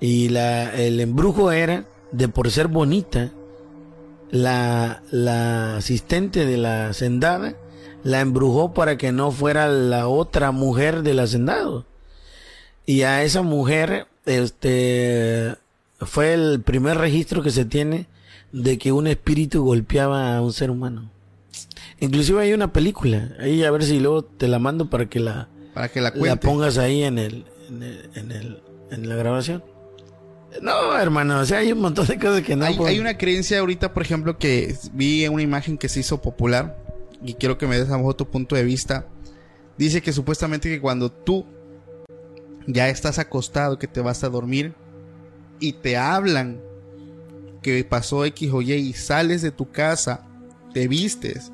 Y la, el embrujo era de por ser bonita, la, la asistente de la hacendada la embrujó para que no fuera la otra mujer del hacendado. Y a esa mujer, este, fue el primer registro que se tiene de que un espíritu golpeaba a un ser humano. Inclusive hay una película, ahí a ver si luego te la mando para que la, para que la, la pongas ahí en el, en el, en el, en la grabación. No, hermano, o sea, hay un montón de cosas que no. Hay, hay una creencia ahorita, por ejemplo, que vi en una imagen que se hizo popular y quiero que me des a mejor tu punto de vista. Dice que supuestamente que cuando tú ya estás acostado, que te vas a dormir y te hablan que pasó X o Y y sales de tu casa, te vistes,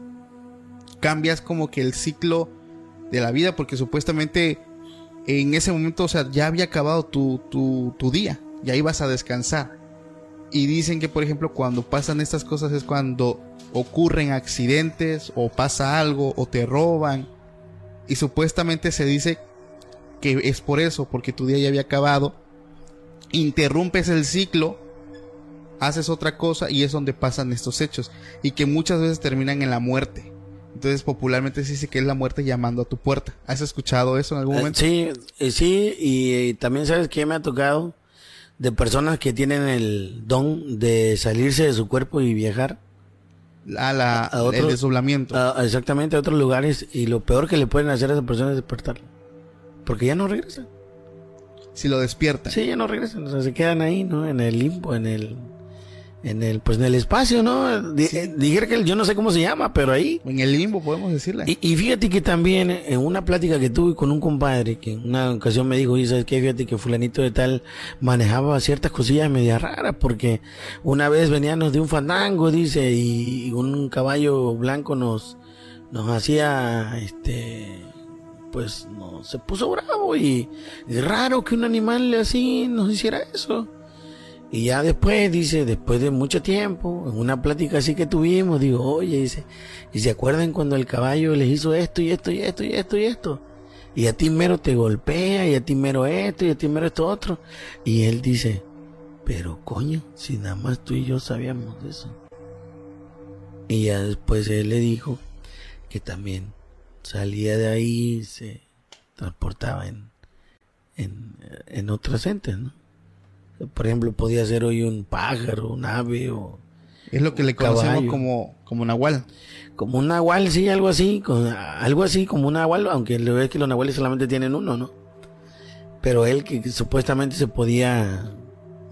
cambias como que el ciclo de la vida porque supuestamente en ese momento, o sea, ya había acabado tu, tu, tu día, ya ibas a descansar. Y dicen que, por ejemplo, cuando pasan estas cosas es cuando ocurren accidentes o pasa algo o te roban. Y supuestamente se dice que es por eso, porque tu día ya había acabado. Interrumpes el ciclo, haces otra cosa y es donde pasan estos hechos. Y que muchas veces terminan en la muerte. Entonces popularmente se dice que es la muerte llamando a tu puerta. ¿Has escuchado eso en algún momento? sí, sí, y, también sabes que me ha tocado de personas que tienen el don de salirse de su cuerpo y viajar. A la, el desdoblamiento. exactamente, a otros lugares. Y lo peor que le pueden hacer a esa persona es despertarlo. Porque ya no regresan. Si lo despiertan. Sí, ya no regresan. O sea, se quedan ahí, ¿no? En el limbo, en el en el pues en el espacio, ¿no? Dijera que yo no sé cómo se llama, pero ahí. En el limbo podemos decirle. Y, fíjate que también en una plática que tuve con un compadre que en una ocasión me dijo, y sabes qué, fíjate que fulanito de tal manejaba ciertas cosillas media raras porque una vez veníamos de un fandango, dice, y, un caballo blanco nos nos hacía este pues no se puso bravo y es raro que un animal así nos hiciera eso. Y ya después, dice, después de mucho tiempo, en una plática así que tuvimos, digo, oye, dice, ¿y se acuerdan cuando el caballo les hizo esto y esto y esto y esto y esto? Y a ti mero te golpea, y a ti mero esto, y a ti mero esto otro. Y él dice, pero coño, si nada más tú y yo sabíamos de eso. Y ya después él le dijo que también salía de ahí y se transportaba en, en, en otros entes, ¿no? Por ejemplo, podía ser hoy un pájaro, un ave o... Es lo que le conocemos como, como nahual. Como un nahual, sí, algo así. algo así como un nahual, aunque le ves que los nahuales solamente tienen uno, ¿no? Pero él que, supuestamente se podía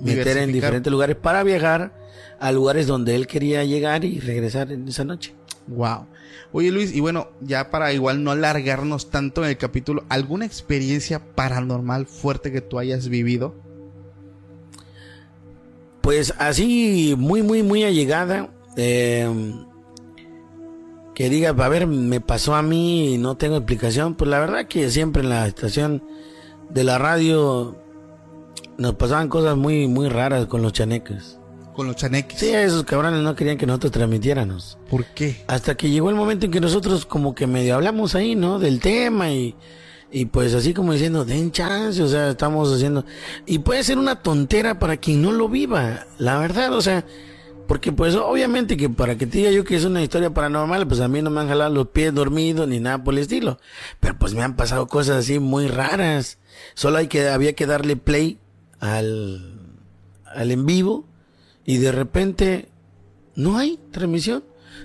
meter en diferentes lugares para viajar a lugares donde él quería llegar y regresar en esa noche. Wow. Oye Luis, y bueno, ya para igual no alargarnos tanto en el capítulo, ¿alguna experiencia paranormal fuerte que tú hayas vivido? Pues así, muy, muy, muy allegada. Eh, que diga, a ver, me pasó a mí y no tengo explicación. Pues la verdad que siempre en la estación de la radio nos pasaban cosas muy, muy raras con los chaneques. Con los chaneques. Sí, esos cabrones no querían que nosotros transmitiéramos. ¿Por qué? Hasta que llegó el momento en que nosotros como que medio hablamos ahí, ¿no? Del tema y y pues así como diciendo, den chance, o sea, estamos haciendo... Y puede ser una tontera para quien no lo viva, la verdad, o sea, porque pues obviamente que para que te diga yo que es una historia paranormal, pues a mí no me han jalado los pies dormidos ni nada por el estilo. Pero pues me han pasado cosas así muy raras. Solo hay que, había que darle play al, al en vivo y de repente no hay transmisión,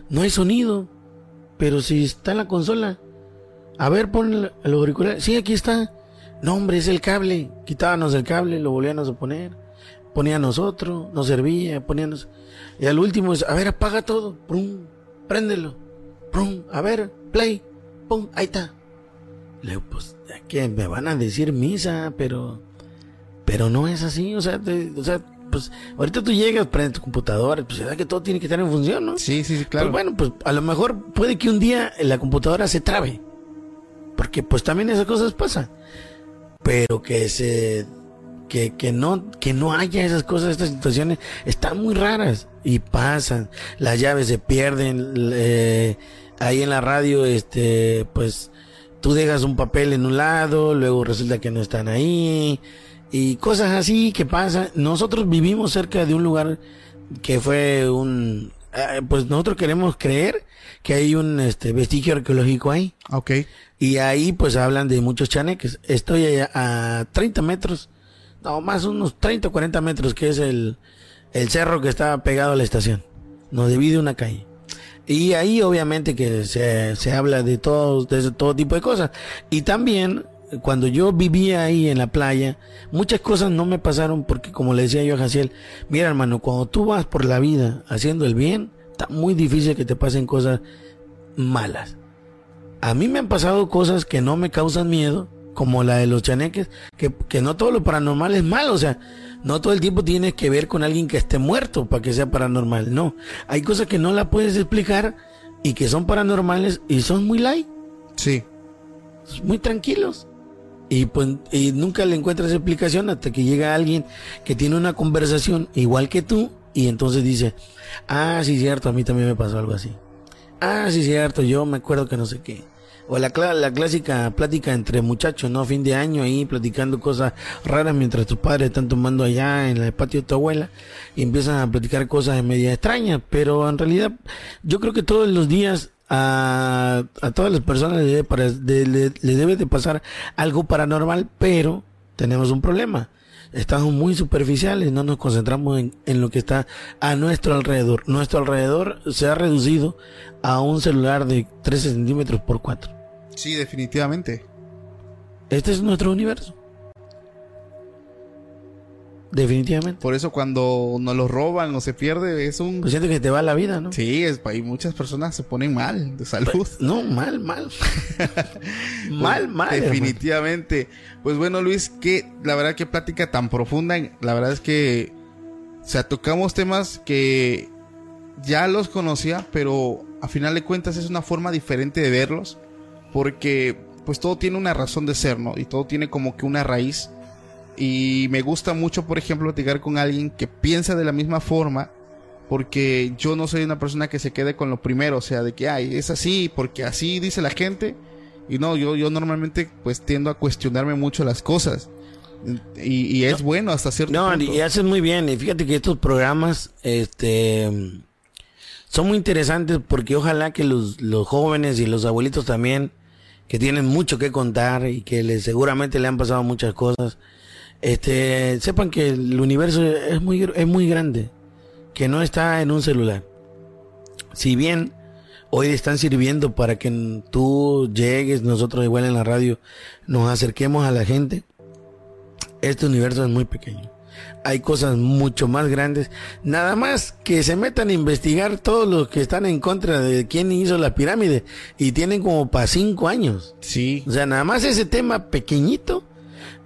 no hay sonido. Pero si está en la consola, a ver, pon el, auricular. Sí, aquí está. No, hombre, es el cable. Quitábamos el cable, lo volvíamos a poner. Poníamos otro, nos servía, poníamos. Y al último es, a ver, apaga todo. Prum, préndelo. Prum, a ver, play. Pum, ahí está. Le digo, pues, que me van a decir misa, pero. Pero no es así, o sea, o sea, pues ahorita tú llegas, prendes tu computadora, pues da que todo tiene que estar en función, ¿no? Sí, sí, sí, claro. Pues bueno, pues a lo mejor puede que un día la computadora se trabe. Porque pues también esas cosas pasan. Pero que se que, que no que no haya esas cosas, estas situaciones están muy raras y pasan. Las llaves se pierden ahí en la radio este pues tú dejas un papel en un lado, luego resulta que no están ahí y cosas así que pasan. Nosotros vivimos cerca de un lugar que fue un eh, pues nosotros queremos creer que hay un este vestigio arqueológico ahí. Ok. Y ahí pues hablan de muchos chaneques. Estoy a, 30 metros, no, más unos 30 o 40 metros, que es el, el cerro que está pegado a la estación. Nos divide una calle. Y ahí obviamente que se, se habla de todo, de todo tipo de cosas. Y también cuando yo vivía ahí en la playa, muchas cosas no me pasaron porque como le decía yo a Jaciel, mira hermano, cuando tú vas por la vida haciendo el bien, está muy difícil que te pasen cosas malas. A mí me han pasado cosas que no me causan miedo, como la de los chaneques, que, que no todo lo paranormal es malo, o sea, no todo el tiempo tienes que ver con alguien que esté muerto para que sea paranormal, no. Hay cosas que no la puedes explicar y que son paranormales y son muy light. Sí. Muy tranquilos. Y, pues, y nunca le encuentras explicación hasta que llega alguien que tiene una conversación igual que tú y entonces dice, ah, sí, cierto, a mí también me pasó algo así. Ah, sí, cierto, yo me acuerdo que no sé qué. O la, la clásica plática entre muchachos, ¿no? Fin de año ahí platicando cosas raras mientras tus padres están tomando allá en el patio de tu abuela y empiezan a platicar cosas de media extrañas. Pero en realidad yo creo que todos los días a, a todas las personas le debe, le debe de pasar algo paranormal, pero tenemos un problema estamos muy superficiales, no nos concentramos en, en, lo que está a nuestro alrededor. Nuestro alrededor se ha reducido a un celular de 13 centímetros por 4. Sí, definitivamente. Este es nuestro universo. Definitivamente. Por eso cuando nos lo roban o se pierde es un... Pues siento que te va la vida, ¿no? Sí, es, hay muchas personas se ponen mal de salud. Pues, no, mal, mal. mal, mal. Definitivamente. Pues bueno, Luis, que la verdad que plática tan profunda. La verdad es que... O sea, tocamos temas que ya los conocía, pero a final de cuentas es una forma diferente de verlos. Porque pues todo tiene una razón de ser, ¿no? Y todo tiene como que una raíz y me gusta mucho, por ejemplo, platicar con alguien que piensa de la misma forma, porque yo no soy una persona que se quede con lo primero, o sea, de que, ay, es así, porque así dice la gente. Y no, yo, yo normalmente pues tiendo a cuestionarme mucho las cosas. Y, es bueno hasta cierto no, punto. No, y hacen muy bien. Y fíjate que estos programas, este, son muy interesantes porque ojalá que los, los jóvenes y los abuelitos también, que tienen mucho que contar y que les, seguramente le han pasado muchas cosas, este, sepan que el universo es muy, es muy grande, que no está en un celular. Si bien hoy están sirviendo para que tú llegues, nosotros igual en la radio, nos acerquemos a la gente, este universo es muy pequeño. Hay cosas mucho más grandes. Nada más que se metan a investigar todos los que están en contra de quién hizo la pirámide. Y tienen como para cinco años. Sí. O sea, nada más ese tema pequeñito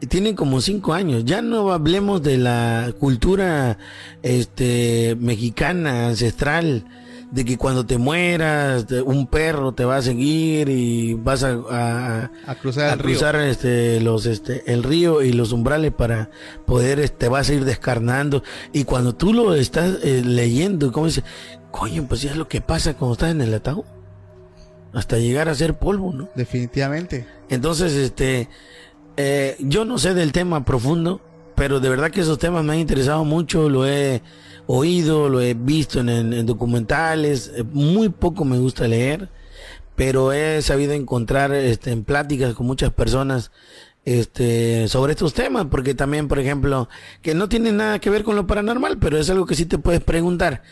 tienen como cinco años. Ya no hablemos de la cultura este mexicana ancestral de que cuando te mueras un perro te va a seguir y vas a, a, cruzar, el este los este el río y los umbrales para poder te este, vas a ir descarnando. Y cuando tú lo estás eh, leyendo cómo dice coño pues ya es lo que pasa cuando estás en el ataúd hasta llegar a ser polvo no definitivamente. Entonces este eh, yo no sé del tema profundo, pero de verdad que esos temas me han interesado mucho, lo he oído, lo he visto en, documentales, eh, muy poco me gusta leer, pero he sabido encontrar este, en pláticas con muchas personas este, sobre estos temas, porque también, por ejemplo, que no tiene nada que ver con lo paranormal, pero es algo que sí te puedes preguntar.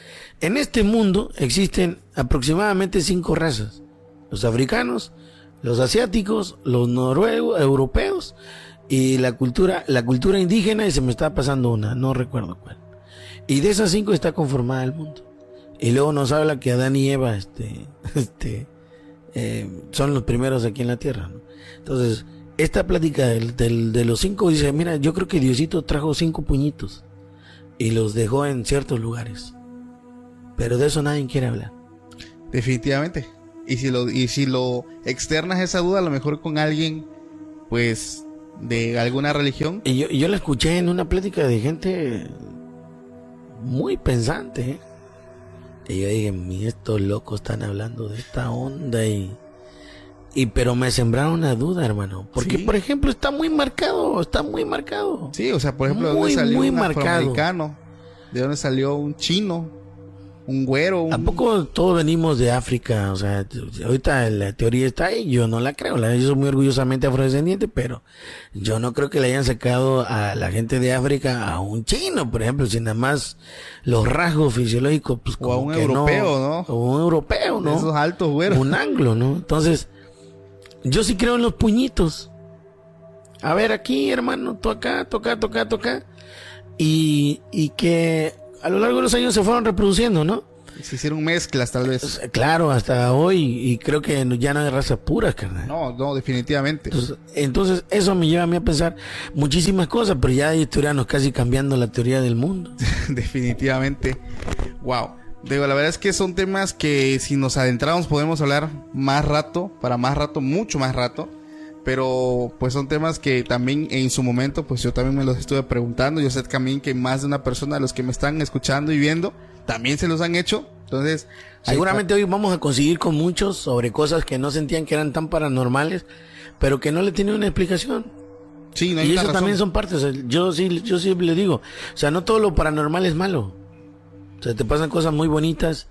En este mundo existen aproximadamente cinco razas. Los africanos, los asiáticos, los noruegos, europeos y la cultura, la cultura indígena y se me está pasando una, no recuerdo cuál. Y de esas cinco está conformada el mundo. Y luego nos habla que Adán y Eva, este, este, eh, son los primeros aquí en la tierra. Entonces, esta plática del, del, de los cinco dice, mira, yo creo que Diosito trajo cinco puñitos y los dejó en ciertos lugares. Pero de eso nadie quiere hablar. Definitivamente. Y si lo, y si lo externas esa duda, a lo mejor con alguien, pues, de alguna religión. Y yo, yo la escuché en una plática de gente muy pensante. ¿eh? Y yo dije, mi estos locos están hablando de esta onda y... Y pero me sembraron una duda, hermano. Porque, por ejemplo, está muy marcado, está muy marcado. Sí, o sea, por ejemplo, ¿de dónde salió un afroamericano? ¿De dónde salió un chino? Un güero. Un... ¿A poco todos venimos de África? O sea, ahorita la teoría está ahí, yo no la creo. Yo soy muy orgullosamente afrodescendiente, pero yo no creo que le hayan sacado a la gente de África a un chino, por ejemplo, sin nada más los rasgos fisiológicos, pues como o a un europeo, ¿no? O un europeo, ¿no? Esos altos güeros. Un anglo, ¿no? Entonces, yo sí creo en los puñitos. A ver, aquí, hermano, toca, toca, toca, toca. Y, y que a lo largo de los años se fueron reproduciendo, ¿no? Se hicieron mezclas, tal vez. Claro, hasta hoy, y creo que ya no hay raza pura, carnal. No, no, definitivamente. Entonces, eso me lleva a mí a pensar muchísimas cosas, pero ya hay historianos casi cambiando la teoría del mundo. definitivamente. Wow. Digo, la verdad es que son temas que si nos adentramos podemos hablar más rato, para más rato, mucho más rato pero pues son temas que también en su momento pues yo también me los estuve preguntando. Yo sé también que más de una persona de los que me están escuchando y viendo también se los han hecho. Entonces seguramente hoy vamos a conseguir con muchos sobre cosas que no sentían que eran tan paranormales pero que no le tienen una explicación. Sí no hay y eso también son partes yo sí yo siempre le digo o sea no todo lo paranormal es malo. O sea te pasan cosas muy bonitas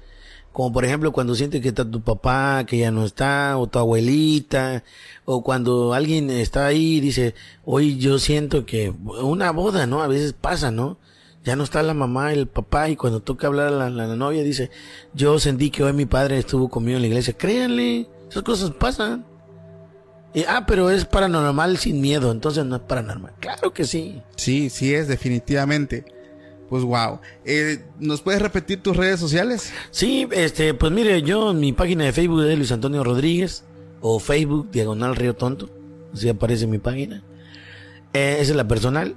como por ejemplo cuando sientes que está tu papá, que ya no está, o tu abuelita, o cuando alguien está ahí y dice, hoy yo siento que una boda, ¿no? A veces pasa, ¿no? Ya no está la mamá, el papá, y cuando toca hablar a la, la novia dice, yo sentí que hoy mi padre estuvo conmigo en la iglesia. Créanle, esas cosas pasan. Y, ah, pero es paranormal sin miedo, entonces no es paranormal. Claro que sí. Sí, sí es, definitivamente. Pues wow. Eh, ¿Nos puedes repetir tus redes sociales? Sí, este, pues mire, yo mi página de Facebook es Luis Antonio Rodríguez o Facebook Diagonal Río Tonto, así aparece mi página. Eh, esa es la personal.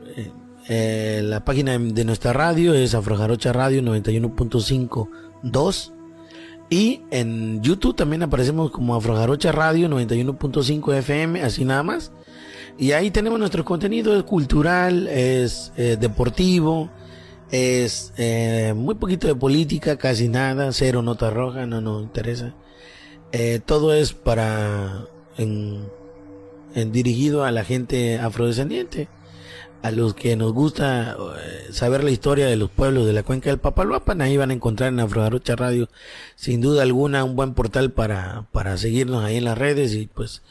Eh, la página de nuestra radio es Afrojarocha Radio 91.52 y en YouTube también aparecemos como Afrojarocha Radio 91.5 FM, así nada más. Y ahí tenemos nuestro contenido, es cultural, es deportivo, es eh, muy poquito de política, casi nada, cero nota roja, no nos interesa. Eh, todo es para en, dirigido a la gente afrodescendiente, a los que nos gusta eh, saber la historia de los pueblos de la cuenca del Papaloapan, ahí van a encontrar en Afrojarocha Radio, sin duda alguna, un buen portal para, para seguirnos ahí en las redes y pues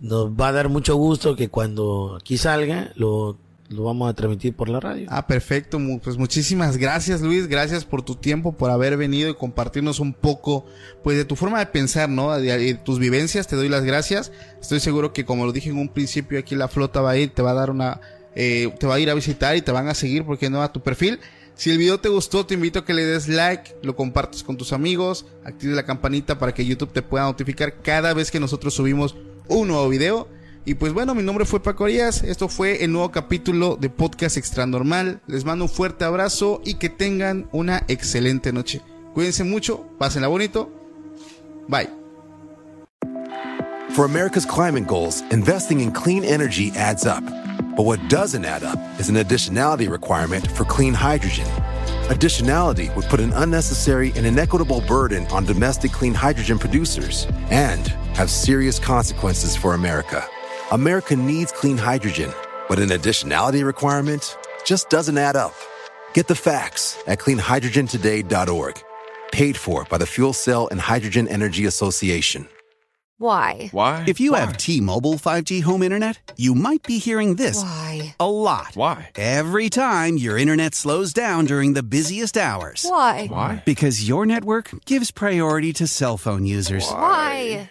nos va a dar mucho gusto que cuando aquí salga lo lo vamos a transmitir por la radio. Ah, perfecto. Pues muchísimas gracias, Luis. Gracias por tu tiempo, por haber venido y compartirnos un poco, pues, de tu forma de pensar, ¿no? De, tus vivencias. Te doy las gracias. Estoy seguro que, como lo dije en un principio, aquí la flota va a ir, te va a dar una, eh, te va a ir a visitar y te van a seguir, porque no a tu perfil. Si el video te gustó, te invito a que le des like, lo compartas con tus amigos, actives la campanita para que YouTube te pueda notificar cada vez que nosotros subimos un nuevo video. Y pues bueno, mi nombre fue Paco Arias. Esto fue el nuevo capítulo de Podcast Extra Normal. Les mando un fuerte abrazo y que tengan una excelente noche. Cuídense mucho, pásenla bonito. Bye. For America's climate goals, investing in clean energy adds up. But what doesn't add up is an additionality requirement for clean hydrogen. Additionality would put an unnecessary and inequitable burden on domestic clean hydrogen producers and have serious consequences for America. America needs clean hydrogen, but an additionality requirement just doesn't add up. Get the facts at cleanhydrogentoday.org. Paid for by the Fuel Cell and Hydrogen Energy Association. Why? Why? If you Why? have T Mobile 5G home internet, you might be hearing this Why? a lot. Why? Every time your internet slows down during the busiest hours. Why? Why? Because your network gives priority to cell phone users. Why?